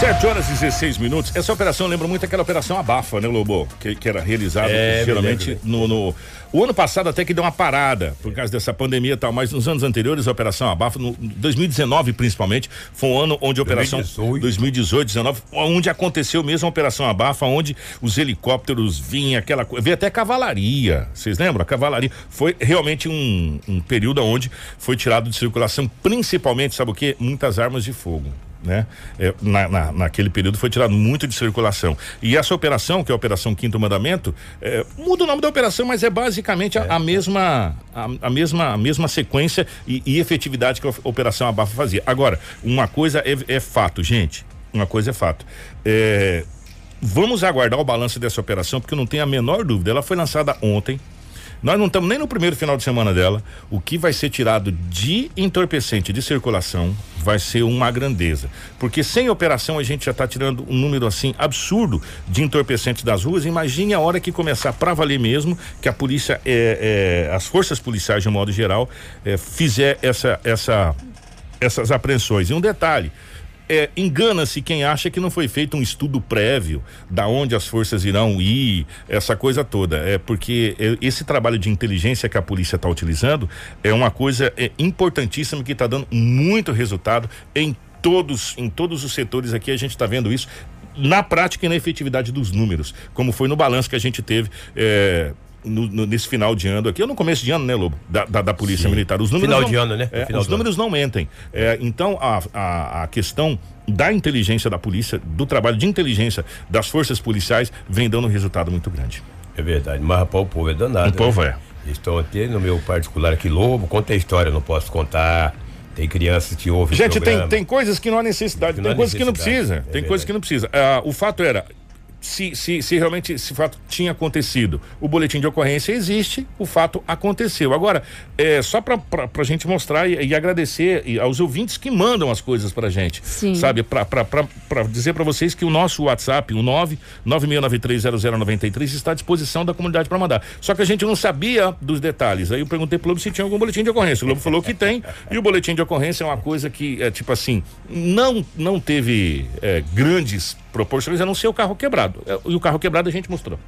7 horas e 16 minutos. Essa operação lembra muito aquela operação Abafa, né, Lobo? Que, que era realizada É, geralmente me no, no- O ano passado até que deu uma parada por causa dessa pandemia e tal, mas nos anos anteriores a operação Abafa, no 2019 principalmente, foi um ano onde a operação 2018. 2018, 19, onde aconteceu mesmo a operação Abafa, onde os helicópteros vinham, aquela coisa, veio até cavalaria. Vocês lembram? A cavalaria foi realmente um, um período onde foi tirado de circulação, principalmente, sabe o quê? Muitas armas de fogo. né? É, na, na, naquele período foi tirado muito de circulação. E essa operação, que é a Operação Quinto Mandamento, é, muda o nome da operação, mas é basicamente a, a mesma a, a, mesma a mesma sequência e, e, efetividade que a Operação Abafa fazia. Agora, uma coisa é, é fato, gente. Uma coisa é fato. É, vamos aguardar o balanço dessa operação, porque eu não tenho a menor dúvida. Ela foi lançada ontem, nós não estamos nem no primeiro final de semana dela. O que vai ser tirado de entorpecente de circulação vai ser uma grandeza. Porque sem operação a gente já está tirando um número assim absurdo de entorpecentes das ruas. Imagine a hora que começar para valer mesmo, que a polícia, é, é, as forças policiais de um modo geral, é, fizer essa, essa, essas apreensões. E um detalhe é, engana-se quem acha que não foi feito um estudo prévio da onde as forças irão ir, essa coisa toda. É porque é, esse trabalho de inteligência que a polícia está utilizando é uma coisa é, importantíssima que está dando muito resultado em todos, em todos os setores aqui. A gente está vendo isso na prática e na efetividade dos números, como foi no balanço que a gente teve. É, no, no, nesse final de ano aqui, ou no começo de ano, né, Lobo? Da, da, da Polícia Sim. Militar. Os números final não, de ano, né? É, os números ano. não mentem. É, então, a, a, a questão da inteligência da polícia, do trabalho de inteligência das forças policiais, vem dando um resultado muito grande. É verdade, mas rapaz, o povo é danado. O né? povo é. Estão aqui no meu particular aqui, Lobo, conta a história, não posso contar. Tem crianças que ouvem Gente, tem, tem coisas que não há necessidade, tem coisas que não precisa. É tem verdade. coisas que não precisa. Ah, o fato era, se, se, se realmente esse fato tinha acontecido. O boletim de ocorrência existe, o fato aconteceu. Agora, é só para a gente mostrar e, e agradecer aos ouvintes que mandam as coisas para gente. Sim. Sabe, para dizer para vocês que o nosso WhatsApp, o 996930093, está à disposição da comunidade para mandar. Só que a gente não sabia dos detalhes. Aí eu perguntei pro Globo se tinha algum boletim de ocorrência. O Globo falou que tem. E o boletim de ocorrência é uma coisa que, é tipo assim, não, não teve é, grandes proporções, a não ser o carro quebrado. É, e o carro quebrado a gente mostrou.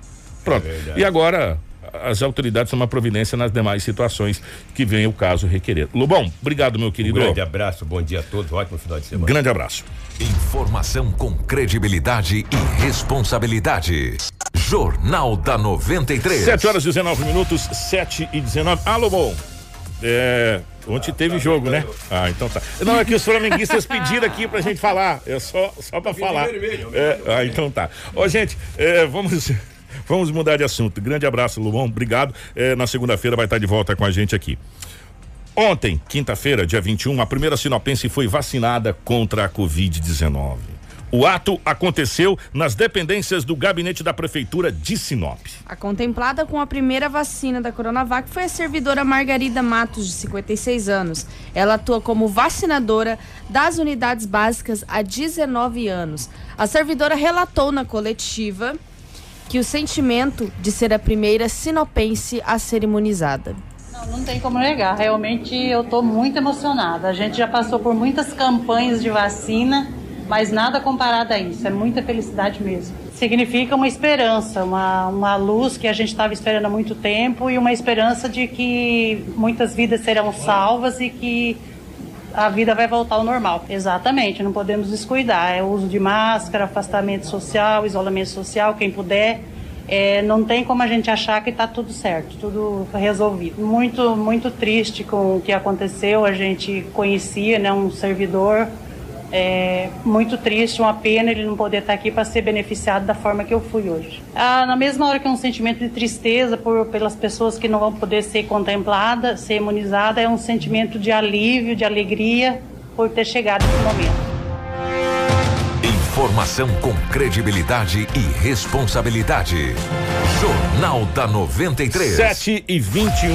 Pronto. É e agora as autoridades tomam providência nas demais situações que venha o caso requerer. Lobão, obrigado, meu querido. Um grande abraço, bom dia a todos, ótimo final de semana. Grande abraço. Informação com credibilidade e responsabilidade. Jornal da 93. 7 horas e 19 minutos, 7 e 19. Alô, bom. É, ontem teve jogo, né? Ah, então tá. Não, é que os flamenguistas pediram aqui pra gente falar. É só, só pra falar. É, ah, então tá. Ó, gente, é, vamos. Vamos mudar de assunto. Grande abraço, Luan. Obrigado. É, na segunda-feira vai estar de volta com a gente aqui. Ontem, quinta-feira, dia 21, a primeira sinopense foi vacinada contra a Covid-19. O ato aconteceu nas dependências do gabinete da prefeitura de Sinop. A contemplada com a primeira vacina da Coronavac foi a servidora Margarida Matos, de 56 anos. Ela atua como vacinadora das unidades básicas há 19 anos. A servidora relatou na coletiva que o sentimento de ser a primeira sinopense a ser imunizada. Não, não tem como negar. Realmente eu estou muito emocionada. A gente já passou por muitas campanhas de vacina mas nada comparado a isso, é muita felicidade mesmo. Significa uma esperança, uma, uma luz que a gente estava esperando há muito tempo e uma esperança de que muitas vidas serão salvas e que a vida vai voltar ao normal. Exatamente, não podemos descuidar. É o uso de máscara, afastamento social, isolamento social, quem puder. É, não tem como a gente achar que está tudo certo, tudo resolvido. Muito, muito triste com o que aconteceu. A gente conhecia né, um servidor é muito triste, uma pena ele não poder estar aqui para ser beneficiado da forma que eu fui hoje. Ah, na mesma hora que é um sentimento de tristeza por, pelas pessoas que não vão poder ser contempladas, ser imunizadas, é um sentimento de alívio, de alegria por ter chegado esse momento. Informação com credibilidade e responsabilidade. Jornal da 93. 7 e 21.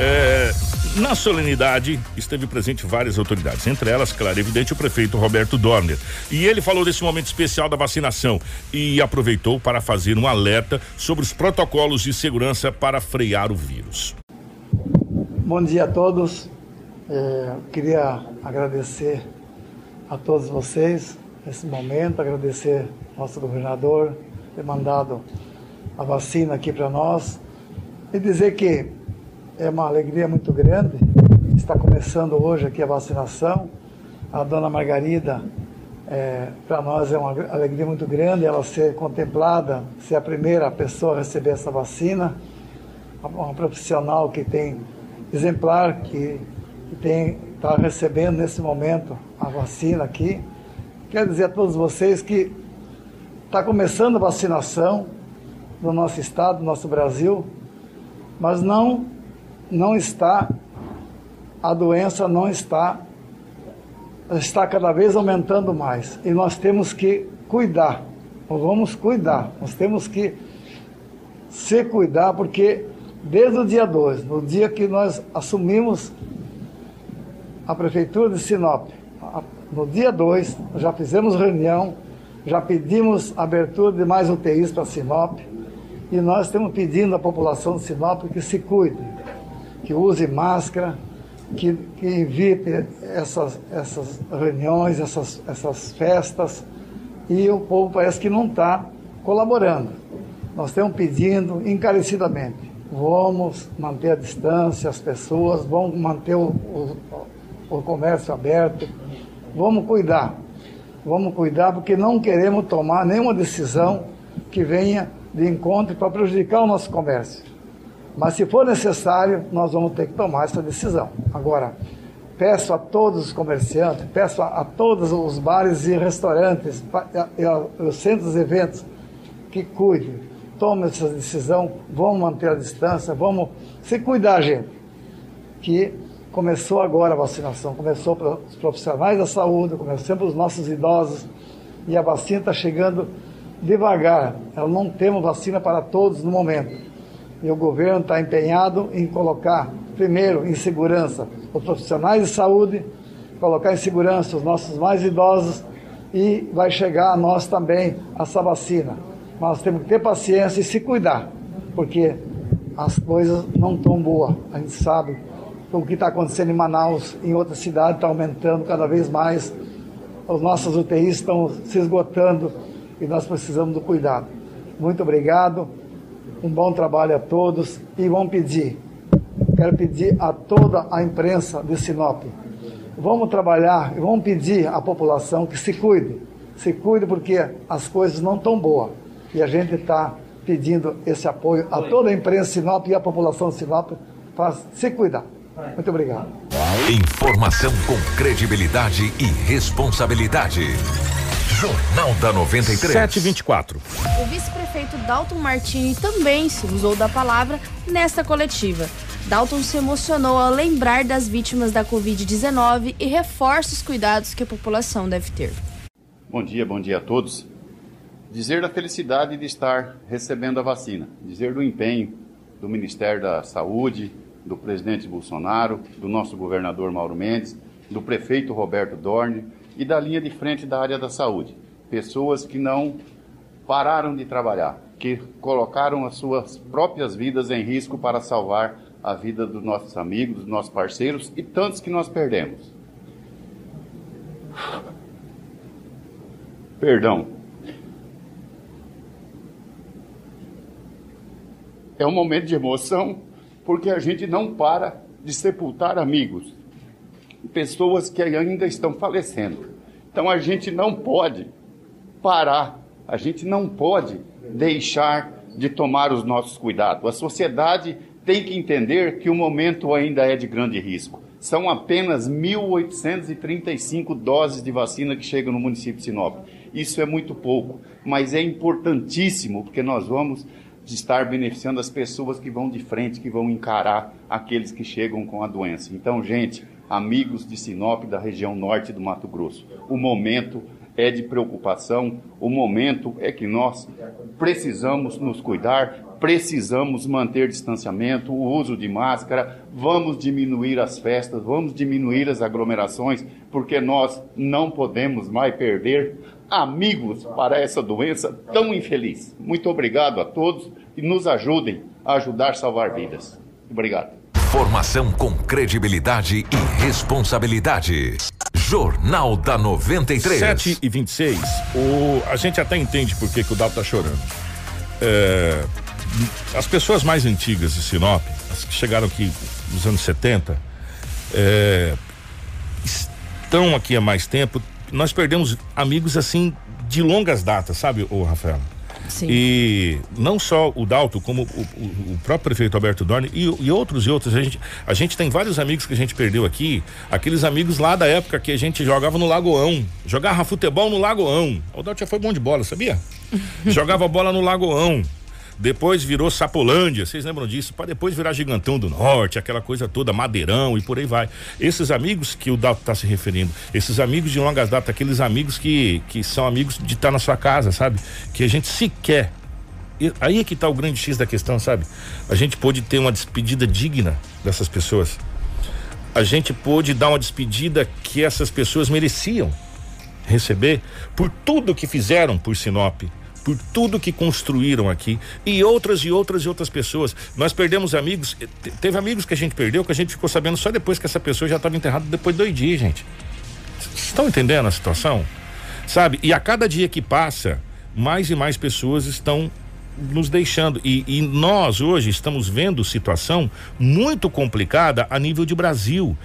É, na solenidade, esteve presente várias autoridades, entre elas, claro, evidente, o prefeito Roberto Dorner. E ele falou desse momento especial da vacinação e aproveitou para fazer um alerta sobre os protocolos de segurança para frear o vírus. Bom dia a todos. É, queria agradecer a todos vocês nesse momento, agradecer ao nosso governador ter mandado a vacina aqui para nós e dizer que é uma alegria muito grande. Está começando hoje aqui a vacinação. A dona Margarida, é, para nós é uma alegria muito grande ela ser contemplada, ser a primeira pessoa a receber essa vacina. Uma profissional que tem exemplar, que, que tem está recebendo nesse momento a vacina aqui. quero dizer a todos vocês que está começando a vacinação no nosso estado, no nosso Brasil, mas não, não está, a doença não está, está cada vez aumentando mais. E nós temos que cuidar, nós vamos cuidar, nós temos que se cuidar, porque desde o dia 2, no dia que nós assumimos a Prefeitura de Sinop, no dia 2, já fizemos reunião já pedimos abertura de mais UTIs para Sinop e nós estamos pedindo à população de Sinop que se cuide, que use máscara, que, que evite essas, essas reuniões, essas, essas festas e o povo parece que não está colaborando. Nós estamos pedindo encarecidamente, vamos manter a distância, as pessoas, vamos manter o, o, o comércio aberto, vamos cuidar vamos cuidar porque não queremos tomar nenhuma decisão que venha de encontro para prejudicar o nosso comércio. Mas se for necessário, nós vamos ter que tomar essa decisão. Agora, peço a todos os comerciantes, peço a, a todos os bares e restaurantes, e os centros de eventos, que cuidem, tomem essa decisão, vamos manter a distância, vamos se cuidar, gente. Que começou agora a vacinação, começou para os profissionais da saúde, começou para os nossos idosos, e a vacina está chegando devagar. Ela não temos vacina para todos no momento. E o governo está empenhado em colocar, primeiro, em segurança os profissionais de saúde, colocar em segurança os nossos mais idosos e vai chegar a nós também essa vacina. Mas temos que ter paciência e se cuidar, porque as coisas não estão boas, a gente sabe o que está acontecendo em Manaus, em outras cidades, está aumentando cada vez mais. Os nossos UTIs estão se esgotando e nós precisamos do cuidado. Muito obrigado, um bom trabalho a todos e vamos pedir, quero pedir a toda a imprensa de Sinop, vamos trabalhar e vamos pedir à população que se cuide, se cuide porque as coisas não estão boas e a gente está pedindo esse apoio a toda a imprensa de Sinop e a população de Sinop para se cuidar. Muito obrigado. Informação com credibilidade e responsabilidade. Jornal da 93. 724. O vice-prefeito Dalton Martini também se usou da palavra nesta coletiva. Dalton se emocionou ao lembrar das vítimas da Covid-19 e reforça os cuidados que a população deve ter. Bom dia, bom dia a todos. Dizer da felicidade de estar recebendo a vacina, dizer do empenho do Ministério da Saúde, do presidente Bolsonaro, do nosso governador Mauro Mendes, do prefeito Roberto Dorne e da linha de frente da área da saúde. Pessoas que não pararam de trabalhar, que colocaram as suas próprias vidas em risco para salvar a vida dos nossos amigos, dos nossos parceiros e tantos que nós perdemos. Perdão. É um momento de emoção porque a gente não para de sepultar amigos, pessoas que ainda estão falecendo. Então a gente não pode parar, a gente não pode deixar de tomar os nossos cuidados. A sociedade tem que entender que o momento ainda é de grande risco. São apenas 1.835 doses de vacina que chegam no município de Sinop. Isso é muito pouco, mas é importantíssimo, porque nós vamos estar beneficiando as pessoas que vão de frente, que vão encarar aqueles que chegam com a doença. Então, gente, amigos de Sinop, da região norte do Mato Grosso, o momento é de preocupação, o momento é que nós precisamos nos cuidar, precisamos manter distanciamento, o uso de máscara, vamos diminuir as festas, vamos diminuir as aglomerações, porque nós não podemos mais perder amigos para essa doença tão infeliz. Muito obrigado a todos e nos ajudem a ajudar a salvar vidas. Obrigado. Formação com credibilidade e responsabilidade. Jornal da 93. 7 e 26. O, a gente até entende por que, que o Dado está chorando. É, as pessoas mais antigas de Sinop, as que chegaram aqui nos anos 70, é, estão aqui há mais tempo, nós perdemos amigos assim de longas datas, sabe, o Rafael? Sim. E não só o Dalto, como o, o, o próprio prefeito Alberto Dorne e, e, outros e outros. A gente, a gente tem vários amigos que a gente perdeu aqui, aqueles amigos lá da época que a gente jogava no Lagoão, jogava futebol no Lagoão. O Dalto já foi bom de bola, sabia? jogava bola no Lagoão depois virou Sapolândia, vocês lembram disso? Para depois virar Gigantão do Norte, aquela coisa toda, Madeirão e por aí vai. Esses amigos que o Dalto está se referindo, esses amigos de longas datas, aqueles amigos que, que são amigos de estar tá na sua casa, sabe? Que a gente sequer. Aí é que está o grande X da questão, sabe? A gente pôde ter uma despedida digna dessas pessoas. A gente pôde dar uma despedida que essas pessoas mereciam receber por tudo que fizeram por Sinop, por tudo que construíram aqui e outras e outras e outras pessoas. Nós perdemos amigos, eh, teve amigos que a gente perdeu que a gente ficou sabendo só depois que essa pessoa já estava enterrada depois de dois dias, gente. Estão entendendo a situação? Sabe? E a cada dia que passa, mais e mais pessoas estão nos deixando. E, e, nós hoje estamos vendo situação muito complicada a nível de Brasil.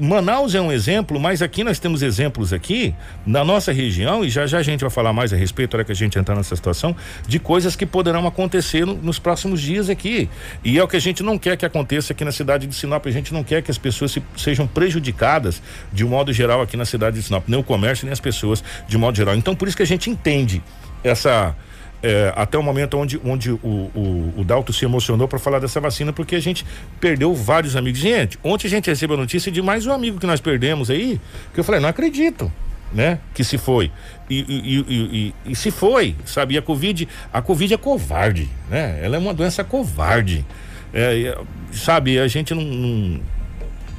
Manaus é um exemplo, mas aqui nós temos exemplos aqui na nossa região e já já a gente vai falar mais a respeito, hora que a gente entrar nessa situação, de coisas que poderão acontecer no, nos próximos dias aqui. E é o que a gente não quer que aconteça aqui na cidade de Sinop. A gente não quer que as pessoas se, sejam prejudicadas de um modo geral aqui na cidade de Sinop, nem o comércio nem as pessoas de modo geral. Então por isso que a gente entende essa é, até o momento onde, onde o, o, o Dalto se emocionou para falar dessa vacina, porque a gente perdeu vários amigos. Gente, ontem a gente recebeu a notícia de mais um amigo que nós perdemos aí, que eu falei, não acredito. Né? Que se foi. E, e, e, e, se foi, sabe? E a Covid, a Covid é covarde, né? Ela é uma doença covarde. É, sabe, a gente não, não,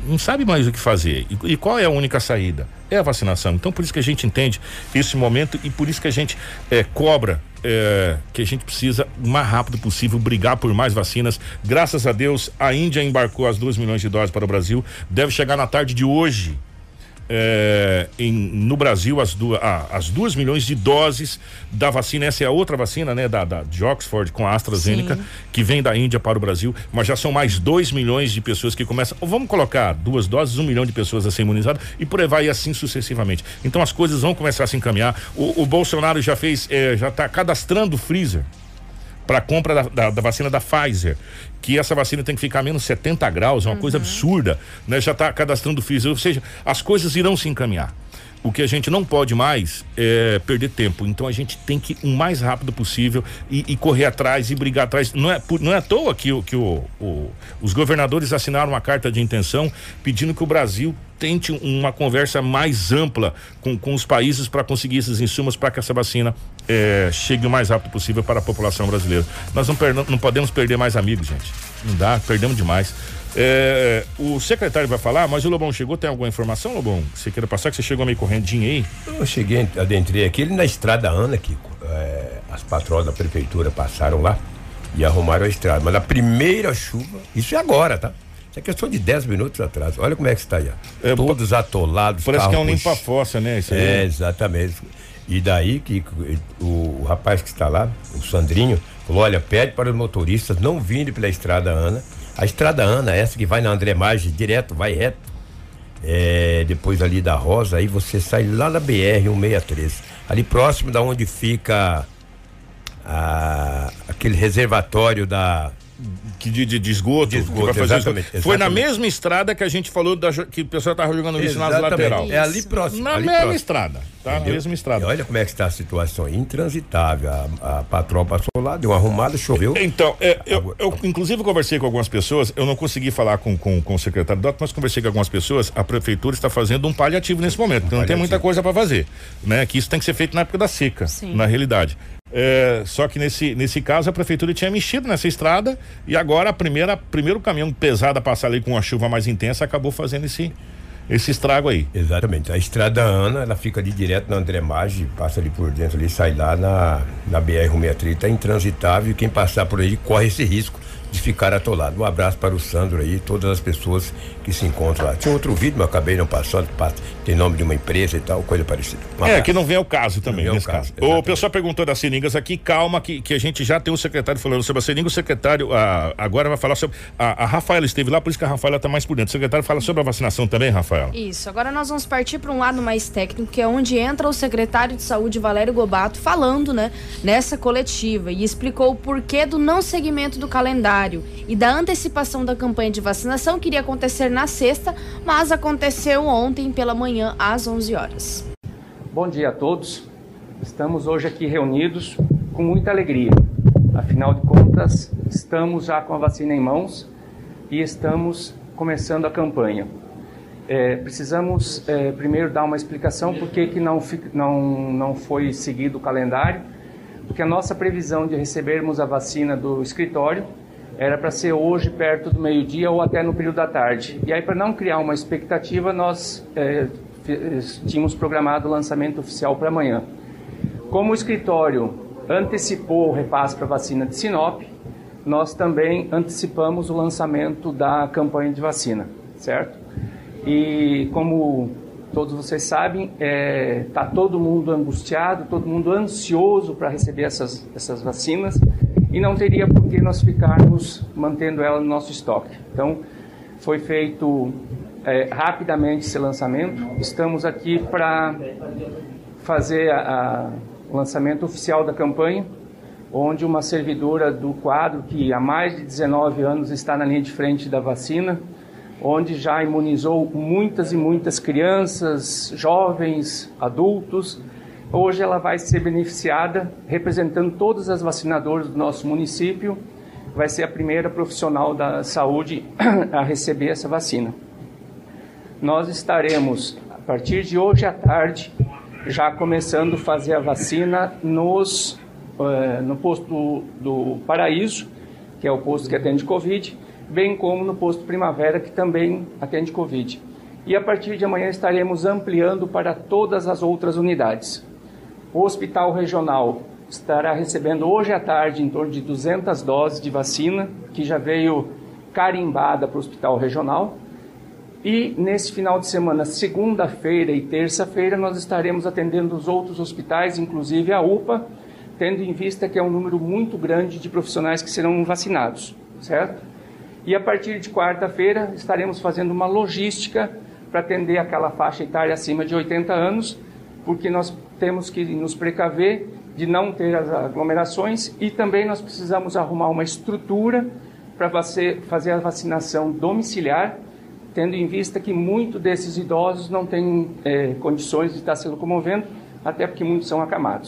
não, sabe mais o que fazer. E, qual é a única saída? É a vacinação. Então, por isso que a gente entende esse momento e por isso que a gente é, cobra é, que a gente precisa, o mais rápido possível, brigar por mais vacinas. Graças a Deus, a Índia embarcou as 2 milhões de doses para o Brasil. Deve chegar na tarde de hoje é, em, no Brasil as duas, ah, as duas milhões de doses da vacina. Essa é a outra vacina, né, da, da de Oxford com a AstraZeneca, Sim. que vem da Índia para o Brasil, mas já são mais 2 milhões de pessoas que começam. Vamos colocar duas doses, um milhão de pessoas a ser imunizadas e por aí vai assim sucessivamente. Então as coisas vão começar a se encaminhar. O, o Bolsonaro já fez, é, já está cadastrando o freezer para a compra da, da, da, vacina da Pfizer, que essa vacina tem que ficar a menos 70 graus, é uma uhum. coisa absurda, né? Já está cadastrando o Pfizer, ou seja, as coisas irão se encaminhar. O que a gente não pode mais é perder tempo. Então a gente tem que o mais rápido possível e, e correr atrás e brigar atrás. Não é, não é à toa que, que o, o, os governadores assinaram uma carta de intenção pedindo que o Brasil tente uma conversa mais ampla com, com os países para conseguir esses insumos para que essa vacina é, chegue o mais rápido possível para a população brasileira. Nós não, não podemos perder mais amigos, gente. Não dá, perdemos demais. É, o secretário vai falar, mas o Lobão chegou, tem alguma informação, Lobão? Você queira passar, que você chegou meio correndinho aí? Eu cheguei, adentrei aqui, ele na estrada Ana, Kiko. É, as patroas da prefeitura passaram lá e arrumaram a estrada. Mas a primeira chuva, isso é agora, tá? Isso é questão de 10 minutos atrás. Olha como é que está aí. É, Todos atolados. Parece que é um limpa-fossa, né? Isso aí. É, exatamente. E daí que o, o rapaz que está lá, o Sandrinho, falou: olha, pede para os motoristas não virem pela estrada Ana. A estrada Ana, essa que vai na André Maggi, direto, vai reto. É, depois ali da Rosa, aí você sai lá na BR 163. Ali próximo da onde fica a, aquele reservatório da que de, de, de esgoto, de esgoto exatamente, exatamente, Foi na mesma estrada que a gente falou da, que o pessoal estava jogando lixo na lateral. É ali próximo. Na ali mesma próximo. estrada. Tá? Na mesma estrada. E olha como é que está a situação, intransitável. A, a patroa passou lá, deu uma arrumada, choveu. Então, é, eu, eu, inclusive conversei com algumas pessoas, eu não consegui falar com, com, com o secretário Dota, mas conversei com algumas pessoas, a prefeitura está fazendo um paliativo nesse momento, um porque não tem muita coisa para fazer, né? Que isso tem que ser feito na época da seca, Sim. na realidade. É, só que nesse, nesse caso a prefeitura tinha mexido nessa estrada e agora a primeira primeiro caminhão pesado a passar ali com uma chuva mais intensa acabou fazendo esse esse estrago aí. Exatamente. A estrada Ana, ela fica ali direto na André Maggi, passa ali por dentro ali, sai lá na, na BR 163, tá intransitável e quem passar por aí corre esse risco de ficar atolado. Um abraço para o Sandro aí, todas as pessoas que se encontram lá. Tinha outro vídeo, mas acabei não passando, tem nome de uma empresa e tal, coisa parecida. Um é, que não vem ao caso também, nesse caso. caso. O pessoal perguntou das seringas aqui, calma, que, que a gente já tem um secretário falando sobre a seringa, o secretário ah, agora vai falar sobre. A, a Rafaela esteve lá, por isso que a Rafaela está mais por dentro. O secretário fala sobre a vacinação também, Rafaela? Isso, agora nós vamos partir para um lado mais técnico, que é onde entra o secretário de saúde, Valério Gobato, falando, né, nessa coletiva e explicou o porquê do não segmento do calendário e da antecipação da campanha de vacinação que iria acontecer na sexta, mas aconteceu ontem pela manhã às 11 horas. Bom dia a todos. Estamos hoje aqui reunidos com muita alegria. Afinal de contas, estamos já com a vacina em mãos e estamos começando a campanha. É, precisamos é, primeiro dar uma explicação por que, que não, não, não foi seguido o calendário, porque a nossa previsão de recebermos a vacina do escritório era para ser hoje perto do meio-dia ou até no período da tarde. E aí, para não criar uma expectativa, nós é, tínhamos programado o lançamento oficial para amanhã. Como o escritório antecipou o repasse para a vacina de Sinop, nós também antecipamos o lançamento da campanha de vacina, certo? E como todos vocês sabem, está é, tá todo mundo angustiado, todo mundo ansioso para receber essas, essas vacinas e não teria por que nós ficarmos mantendo ela no nosso estoque. Então, foi feito é, rapidamente esse lançamento. Estamos aqui para fazer o lançamento oficial da campanha, onde uma servidora do quadro, que há mais de 19 anos está na linha de frente da vacina, onde já imunizou muitas e muitas crianças, jovens, adultos, Hoje ela vai ser beneficiada representando todas as vacinadoras do nosso município. Vai ser a primeira profissional da saúde a receber essa vacina. Nós estaremos, a partir de hoje à tarde, já começando a fazer a vacina nos, uh, no posto do, do Paraíso, que é o posto que atende Covid, bem como no posto Primavera, que também atende Covid. E a partir de amanhã estaremos ampliando para todas as outras unidades. O Hospital Regional estará recebendo hoje à tarde em torno de 200 doses de vacina, que já veio carimbada para o Hospital Regional. E nesse final de semana, segunda-feira e terça-feira, nós estaremos atendendo os outros hospitais, inclusive a UPA, tendo em vista que é um número muito grande de profissionais que serão vacinados, certo? E a partir de quarta-feira estaremos fazendo uma logística para atender aquela faixa etária acima de 80 anos, porque nós temos que nos precaver de não ter as aglomerações e também nós precisamos arrumar uma estrutura para fazer a vacinação domiciliar, tendo em vista que muitos desses idosos não têm é, condições de estar se locomovendo, até porque muitos são acamados.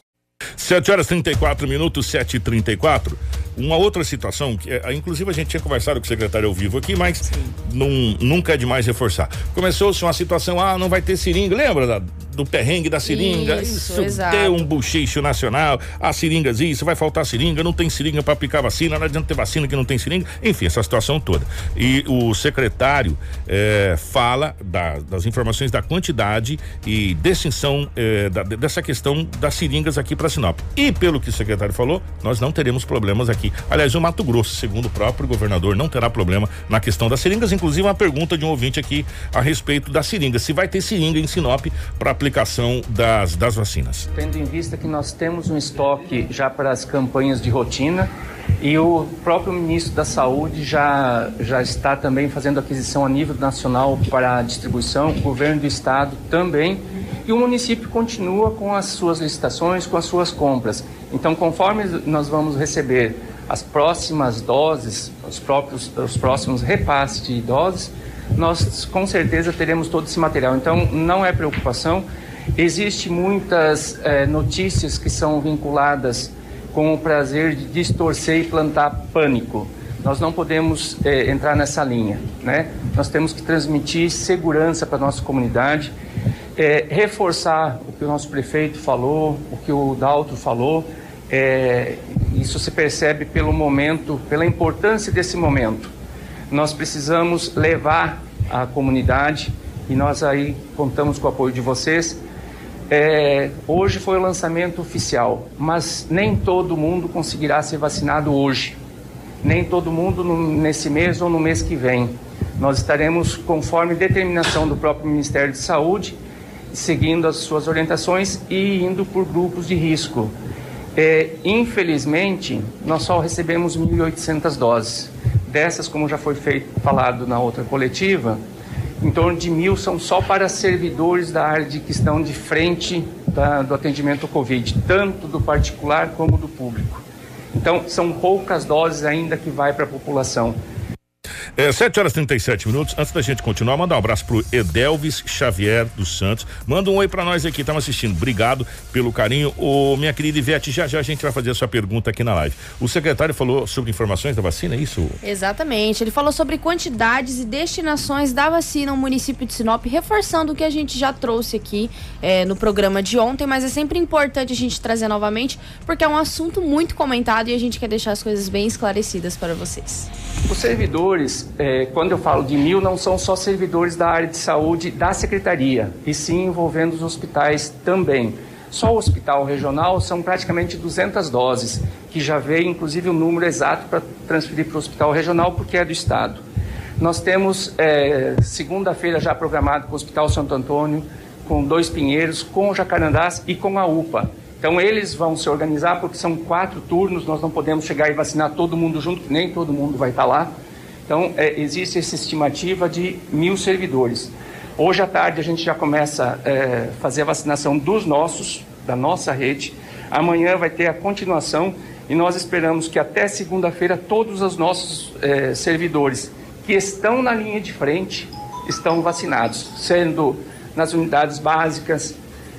7 horas 34 minutos, 7 e 34 uma outra situação, que é, inclusive a gente tinha conversado com o secretário ao vivo aqui, mas num, nunca é demais reforçar. Começou-se uma situação, ah, não vai ter seringa, lembra da, do perrengue da seringa? Isso, isso deu um buchicho nacional, as seringas isso, vai faltar seringa, não tem seringa para aplicar vacina, não adianta ter vacina que não tem seringa, enfim, essa situação toda. E o secretário eh, fala da, das informações da quantidade e distinção eh, da, dessa questão das seringas aqui para Sinop. E pelo que o secretário falou, nós não teremos problemas aqui. Aliás, o Mato Grosso, segundo o próprio governador, não terá problema na questão das seringas. Inclusive, uma pergunta de um ouvinte aqui a respeito das seringas. Se vai ter seringa em Sinop para aplicação das, das vacinas. Tendo em vista que nós temos um estoque já para as campanhas de rotina e o próprio ministro da Saúde já, já está também fazendo aquisição a nível nacional para a distribuição, o governo do estado também e o município continua com as suas licitações, com as suas compras. Então, conforme nós vamos receber as próximas doses, os próprios os próximos repasses de doses, nós com certeza teremos todo esse material. Então não é preocupação. Existem muitas é, notícias que são vinculadas com o prazer de distorcer e plantar pânico. Nós não podemos é, entrar nessa linha, né? Nós temos que transmitir segurança para nossa comunidade, é, reforçar o que o nosso prefeito falou, o que o Dalto falou, isso se percebe pelo momento, pela importância desse momento. Nós precisamos levar a comunidade e nós aí contamos com o apoio de vocês. É, hoje foi o lançamento oficial, mas nem todo mundo conseguirá ser vacinado hoje. nem todo mundo no, nesse mês ou no mês que vem. Nós estaremos conforme determinação do próprio Ministério de Saúde, seguindo as suas orientações e indo por grupos de risco. É, infelizmente, nós só recebemos 1.800 doses. Dessas, como já foi feito, falado na outra coletiva, em torno de mil são só para servidores da área de que estão de frente da, do atendimento ao Covid, tanto do particular como do público. Então, são poucas doses ainda que vai para a população. É, 7 horas e 37 minutos. Antes da gente continuar, mandar um abraço pro Edelvis Xavier dos Santos. Manda um oi para nós aqui, estamos assistindo. Obrigado pelo carinho. Ô, minha querida Ivete, já já a gente vai fazer a sua pergunta aqui na live. O secretário falou sobre informações da vacina, é isso? Exatamente. Ele falou sobre quantidades e destinações da vacina no município de Sinop, reforçando o que a gente já trouxe aqui é, no programa de ontem, mas é sempre importante a gente trazer novamente, porque é um assunto muito comentado e a gente quer deixar as coisas bem esclarecidas para vocês. Os servidores, é, quando eu falo de mil, não são só servidores da área de saúde da secretaria, e sim envolvendo os hospitais também. Só o hospital regional são praticamente 200 doses, que já veio inclusive o número exato para transferir para o hospital regional, porque é do Estado. Nós temos é, segunda-feira já programado com o Hospital Santo Antônio, com Dois Pinheiros, com o Jacarandás e com a UPA. Então eles vão se organizar porque são quatro turnos, nós não podemos chegar e vacinar todo mundo junto, nem todo mundo vai estar lá. Então é, existe essa estimativa de mil servidores. Hoje à tarde a gente já começa a é, fazer a vacinação dos nossos, da nossa rede. Amanhã vai ter a continuação e nós esperamos que até segunda-feira todos os nossos é, servidores que estão na linha de frente estão vacinados, sendo nas unidades básicas,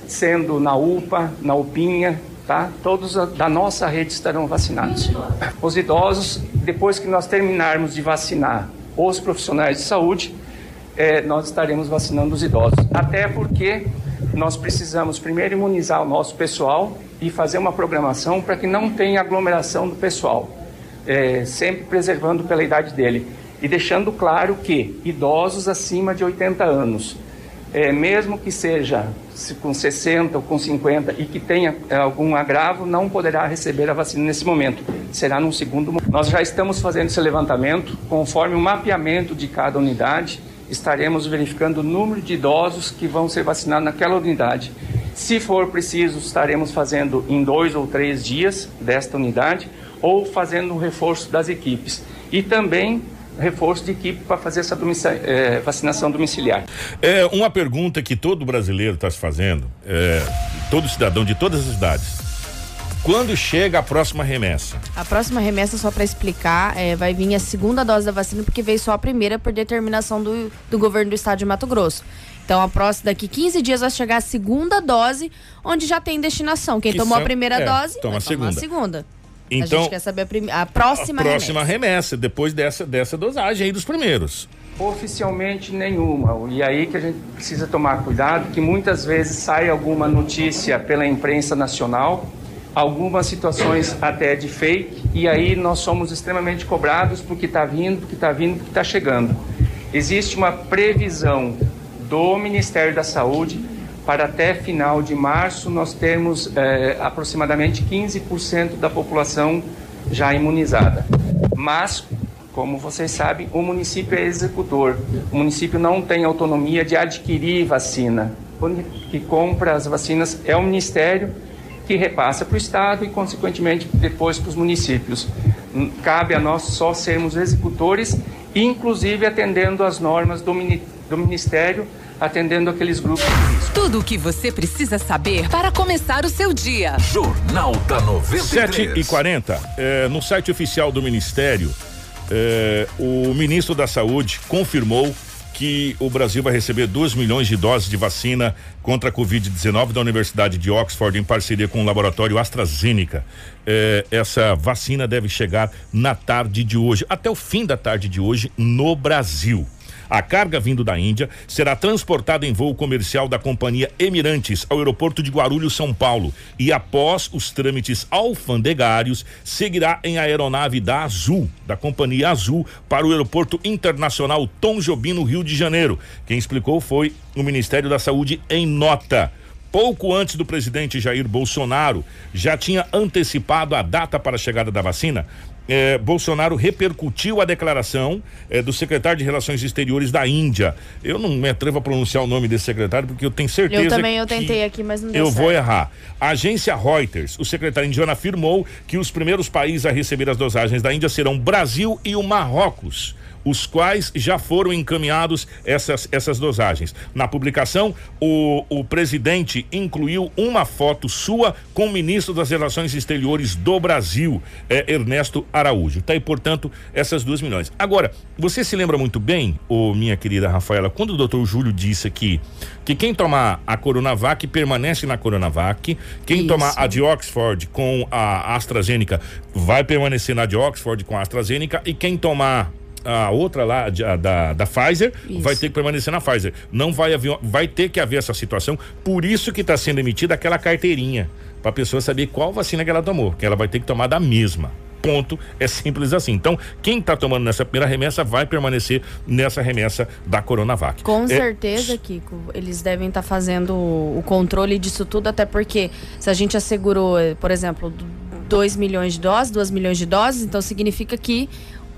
sendo na UPA, na UPinha, tá? Todos da nossa rede estarão vacinados. Os idosos, depois que nós terminarmos de vacinar os profissionais de saúde, é, nós estaremos vacinando os idosos. Até porque nós precisamos primeiro imunizar o nosso pessoal e fazer uma programação para que não tenha aglomeração do pessoal, é, sempre preservando pela idade dele. E deixando claro que idosos acima de 80 anos, é, mesmo que seja com 60 ou com 50 e que tenha é, algum agravo, não poderá receber a vacina nesse momento. Será num segundo momento. Nós já estamos fazendo esse levantamento, conforme o mapeamento de cada unidade, estaremos verificando o número de idosos que vão ser vacinados naquela unidade. Se for preciso, estaremos fazendo em dois ou três dias desta unidade ou fazendo um reforço das equipes. E também reforço de equipe para fazer essa é, vacinação domiciliar. É uma pergunta que todo brasileiro está se fazendo, é, todo cidadão de todas as idades. Quando chega a próxima remessa? A próxima remessa, só para explicar, é, vai vir a segunda dose da vacina, porque veio só a primeira por determinação do, do governo do estado de Mato Grosso. Então, a próxima, daqui 15 dias, vai chegar a segunda dose, onde já tem destinação. Quem que tomou são, a primeira é, dose, toma a segunda. a segunda. Então, a gente quer saber a, prim... a próxima, a próxima remessa. remessa. depois dessa, dessa dosagem aí dos primeiros. Oficialmente nenhuma. E aí que a gente precisa tomar cuidado, que muitas vezes sai alguma notícia pela imprensa nacional, algumas situações até de fake, e aí nós somos extremamente cobrados porque está vindo, porque está vindo, porque está chegando. Existe uma previsão do Ministério da Saúde para até final de março nós termos é, aproximadamente 15% da população já imunizada. Mas, como vocês sabem, o município é executor. O município não tem autonomia de adquirir vacina. Quando que compra as vacinas é o Ministério que repassa para o Estado e, consequentemente, depois para os municípios. Cabe a nós só sermos executores, inclusive atendendo às normas do, do Ministério atendendo aqueles grupos de risco. Tudo o que você precisa saber para começar o seu dia. Jornal da 93. 7 e 40 é, no site oficial do Ministério, é, o ministro da Saúde confirmou que o Brasil vai receber 2 milhões de doses de vacina contra a Covid-19 da Universidade de Oxford, em parceria com o laboratório AstraZeneca. É, essa vacina deve chegar na tarde de hoje, até o fim da tarde de hoje, no Brasil. A carga vindo da Índia será transportada em voo comercial da companhia Emirantes ao aeroporto de Guarulhos, São Paulo, e após os trâmites alfandegários, seguirá em aeronave da Azul, da companhia Azul, para o aeroporto internacional Tom Jobim, no Rio de Janeiro. Quem explicou foi o Ministério da Saúde em nota. pouco antes do presidente Jair Bolsonaro, já tinha antecipado a data para a chegada da vacina, eh, Bolsonaro repercutiu a declaração eh, do secretário de Relações Exteriores da Índia. Eu não me atrevo a pronunciar o nome desse secretário porque eu tenho certeza Eu também eu tentei aqui, mas não deu eu certo. vou errar. A agência Reuters, o secretário indiano afirmou que os primeiros países a receber as dosagens da Índia serão Brasil e o Marrocos os quais já foram encaminhados essas, essas dosagens. Na publicação, o, o presidente incluiu uma foto sua com o ministro das Relações Exteriores do Brasil, é, Ernesto Araújo. Tá aí, portanto, essas duas milhões. Agora, você se lembra muito bem, ô, minha querida Rafaela, quando o doutor Júlio disse aqui que quem tomar a Coronavac permanece na Coronavac, quem Isso. tomar a de Oxford com a AstraZeneca vai permanecer na de Oxford com a AstraZeneca e quem tomar a outra lá de- a da, da Pfizer Isso. vai ter que permanecer na Pfizer. Não vai haver, vai ter que haver essa situação. Por isso que está sendo emitida aquela carteirinha para a pessoa saber qual vacina que ela tomou, que ela vai ter que tomar da mesma. Ponto. É simples assim. Então, quem está tomando nessa primeira remessa vai permanecer nessa remessa da Coronavac. Com É, certeza, Kiko, eles devem estar fazendo o controle disso tudo, até porque se a gente assegurou, por exemplo, 2 milhões de doses, 2 milhões de doses, então significa que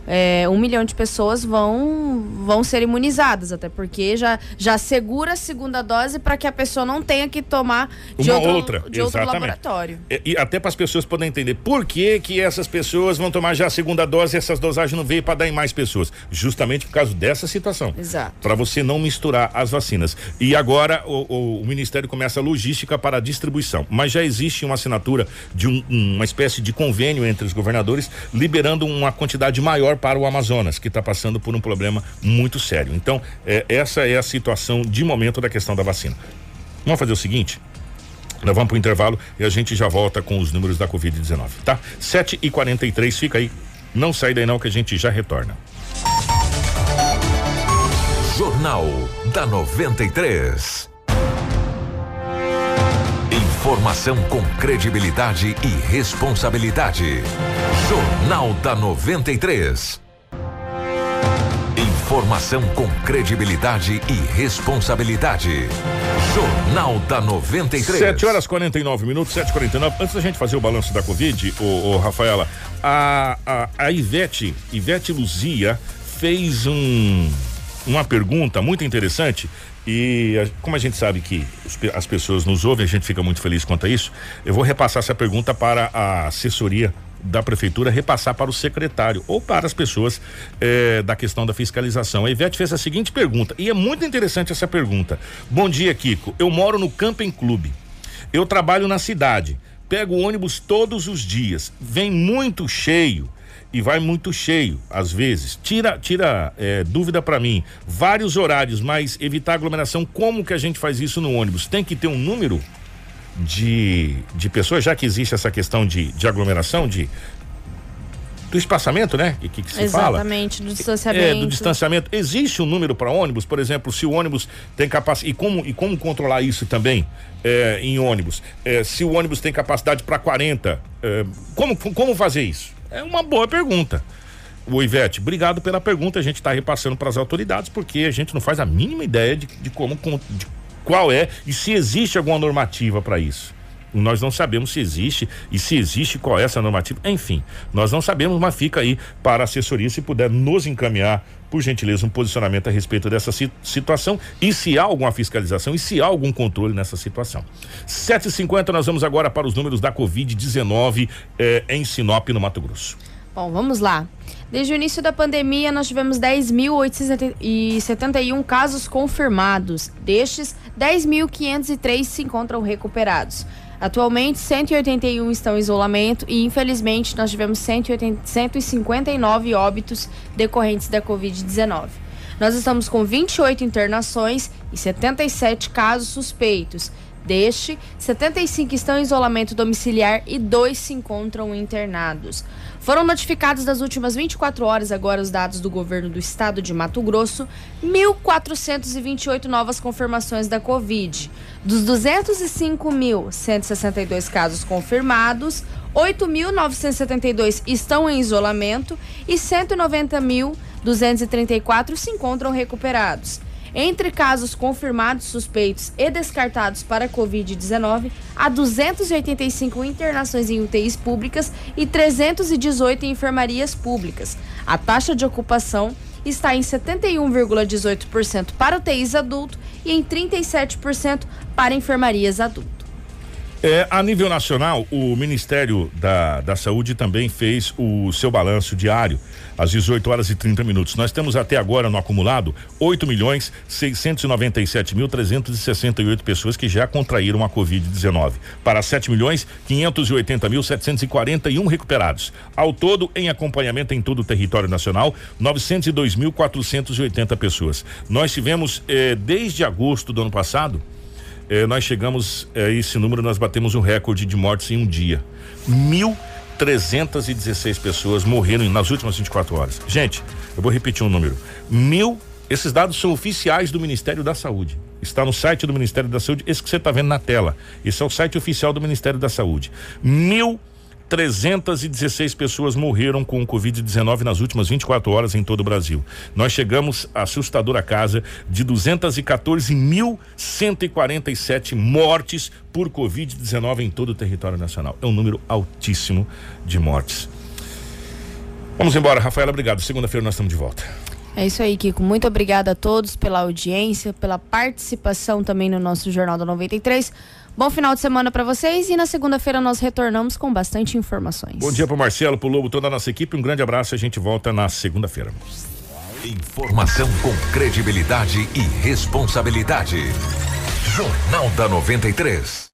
é, um milhão de pessoas vão, vão ser imunizadas, até porque já, já segura a segunda dose para que a pessoa não tenha que tomar de Uma outro, outra, de outro laboratório. E, e até para as pessoas poderem entender por que que essas pessoas vão tomar já a segunda dose e essas dosagens não veio para dar em mais pessoas, justamente por causa dessa situação. Exato. Para você não misturar as vacinas. E agora o, o- o Ministério começa a logística para a distribuição, mas já existe uma assinatura de um- uma espécie de convênio entre os governadores liberando uma quantidade maior para o Amazonas, que está passando por um problema muito sério. Então, é, essa é a situação de momento da questão da vacina. Vamos fazer o seguinte? Nós vamos para o intervalo e a gente já volta com os números da Covid-19, tá? 7 e 43 fica aí. Não sai daí não que a gente já retorna. Jornal da 93. Informação com credibilidade e responsabilidade. Jornal da 93. Informação com credibilidade e responsabilidade. Jornal da 93. 7 horas 49 minutos, 7 49 Antes da gente fazer o balanço da Covid, ô, ô, Rafaela, a, a, a Ivete, Ivete Luzia fez um, uma pergunta muito interessante. E como a gente sabe que as pessoas nos ouvem, a gente fica muito feliz quanto a isso. Eu vou repassar essa pergunta para a assessoria da prefeitura repassar para o secretário ou para as pessoas eh, da questão da fiscalização. A Ivete fez a seguinte pergunta, e é muito interessante essa pergunta. Bom dia, Kiko. Eu moro no Camping Clube. Eu trabalho na cidade. Pego ônibus todos os dias. Vem muito cheio e vai muito cheio às vezes. Tira, tira eh, dúvida para mim. Vários horários, mas evitar aglomeração. Como que a gente faz isso no ônibus? Tem que ter um número de, de pessoas, já que existe essa questão de, de aglomeração, de do espaçamento, né? Que, que, que se fala. Exatamente, do distanciamento. É, do distanciamento. Existe um número para ônibus, por exemplo, se o ônibus tem capacidade. E como, e como controlar isso também é, em ônibus? É, se o ônibus tem capacidade para 40, é, como, como fazer isso? É uma boa pergunta. O Ivete, obrigado pela pergunta. A gente está repassando para as autoridades, porque a gente não faz a mínima ideia de, de como, de qual é e se existe alguma normativa para isso. Nós não sabemos se existe e se existe qual é essa normativa. Enfim, nós não sabemos, mas fica aí para a assessoria se puder nos encaminhar, por gentileza, um posicionamento a respeito dessa si- situação e se há alguma fiscalização e se há algum controle nessa situação. 7h50, nós vamos agora para os números da Covid-19 eh, em Sinop, no Mato Grosso. Bom, vamos lá. Desde o início da pandemia, nós tivemos 10.871 casos confirmados. Destes, 10.503 se encontram recuperados. Atualmente, 181 estão em isolamento e, infelizmente, nós tivemos 180 159 óbitos decorrentes da Covid-19. Nós estamos com 28 internações e 77 casos suspeitos. Deste, 75 estão em isolamento domiciliar e dois se encontram internados. Foram notificados nas últimas 24 horas agora os dados do governo do estado de Mato Grosso, 1.428 novas confirmações da Covid. Dos 205.162 casos confirmados, 8.972 estão em isolamento e 190.234 se encontram recuperados. Entre casos confirmados, suspeitos e descartados para Covid-19, há 285 internações em UTIs públicas e 318 em enfermarias públicas. A taxa de ocupação está em 71,18% para UTIs adulto e em 37% para enfermarias adulto. É, a nível nacional, o Ministério da, da Saúde também fez o seu balanço diário às 18 horas e 30 minutos. Nós temos até agora no acumulado 8 milhões 697 mil 368 pessoas que já contraíram a Covid-19, para 7 milhões 580 mil 741 recuperados. Ao todo, em acompanhamento em todo o território nacional, 902 mil 480 pessoas. Nós tivemos eh, desde agosto do ano passado eh, nós chegamos a esse número, nós batemos um recorde de mortes em um dia. Mil 316 pessoas morreram nas últimas 24 horas. Gente, eu vou repetir um número. Mil. Esses dados são oficiais do Ministério da Saúde. Está no site do Ministério da Saúde, esse que você está vendo na tela. Esse é o site oficial do Ministério da Saúde. Mil 316 pessoas morreram com o Covid-19 nas últimas 24 horas em todo o Brasil. Nós chegamos à assustadora casa de 214.147 mortes por Covid-19 em todo o território nacional. É um número altíssimo de mortes. Vamos embora, Rafaela. Obrigado. Segunda-feira nós estamos de volta. É isso aí, Kiko. Muito obrigada a todos pela audiência, pela participação também no nosso Jornal da 93. Bom final de semana para vocês e na segunda-feira nós retornamos com bastante informações. Bom dia para Marcelo, para Lobo, toda a nossa equipe. Um grande abraço. A gente volta na segunda-feira. Informação com credibilidade e responsabilidade. Jornal da 93.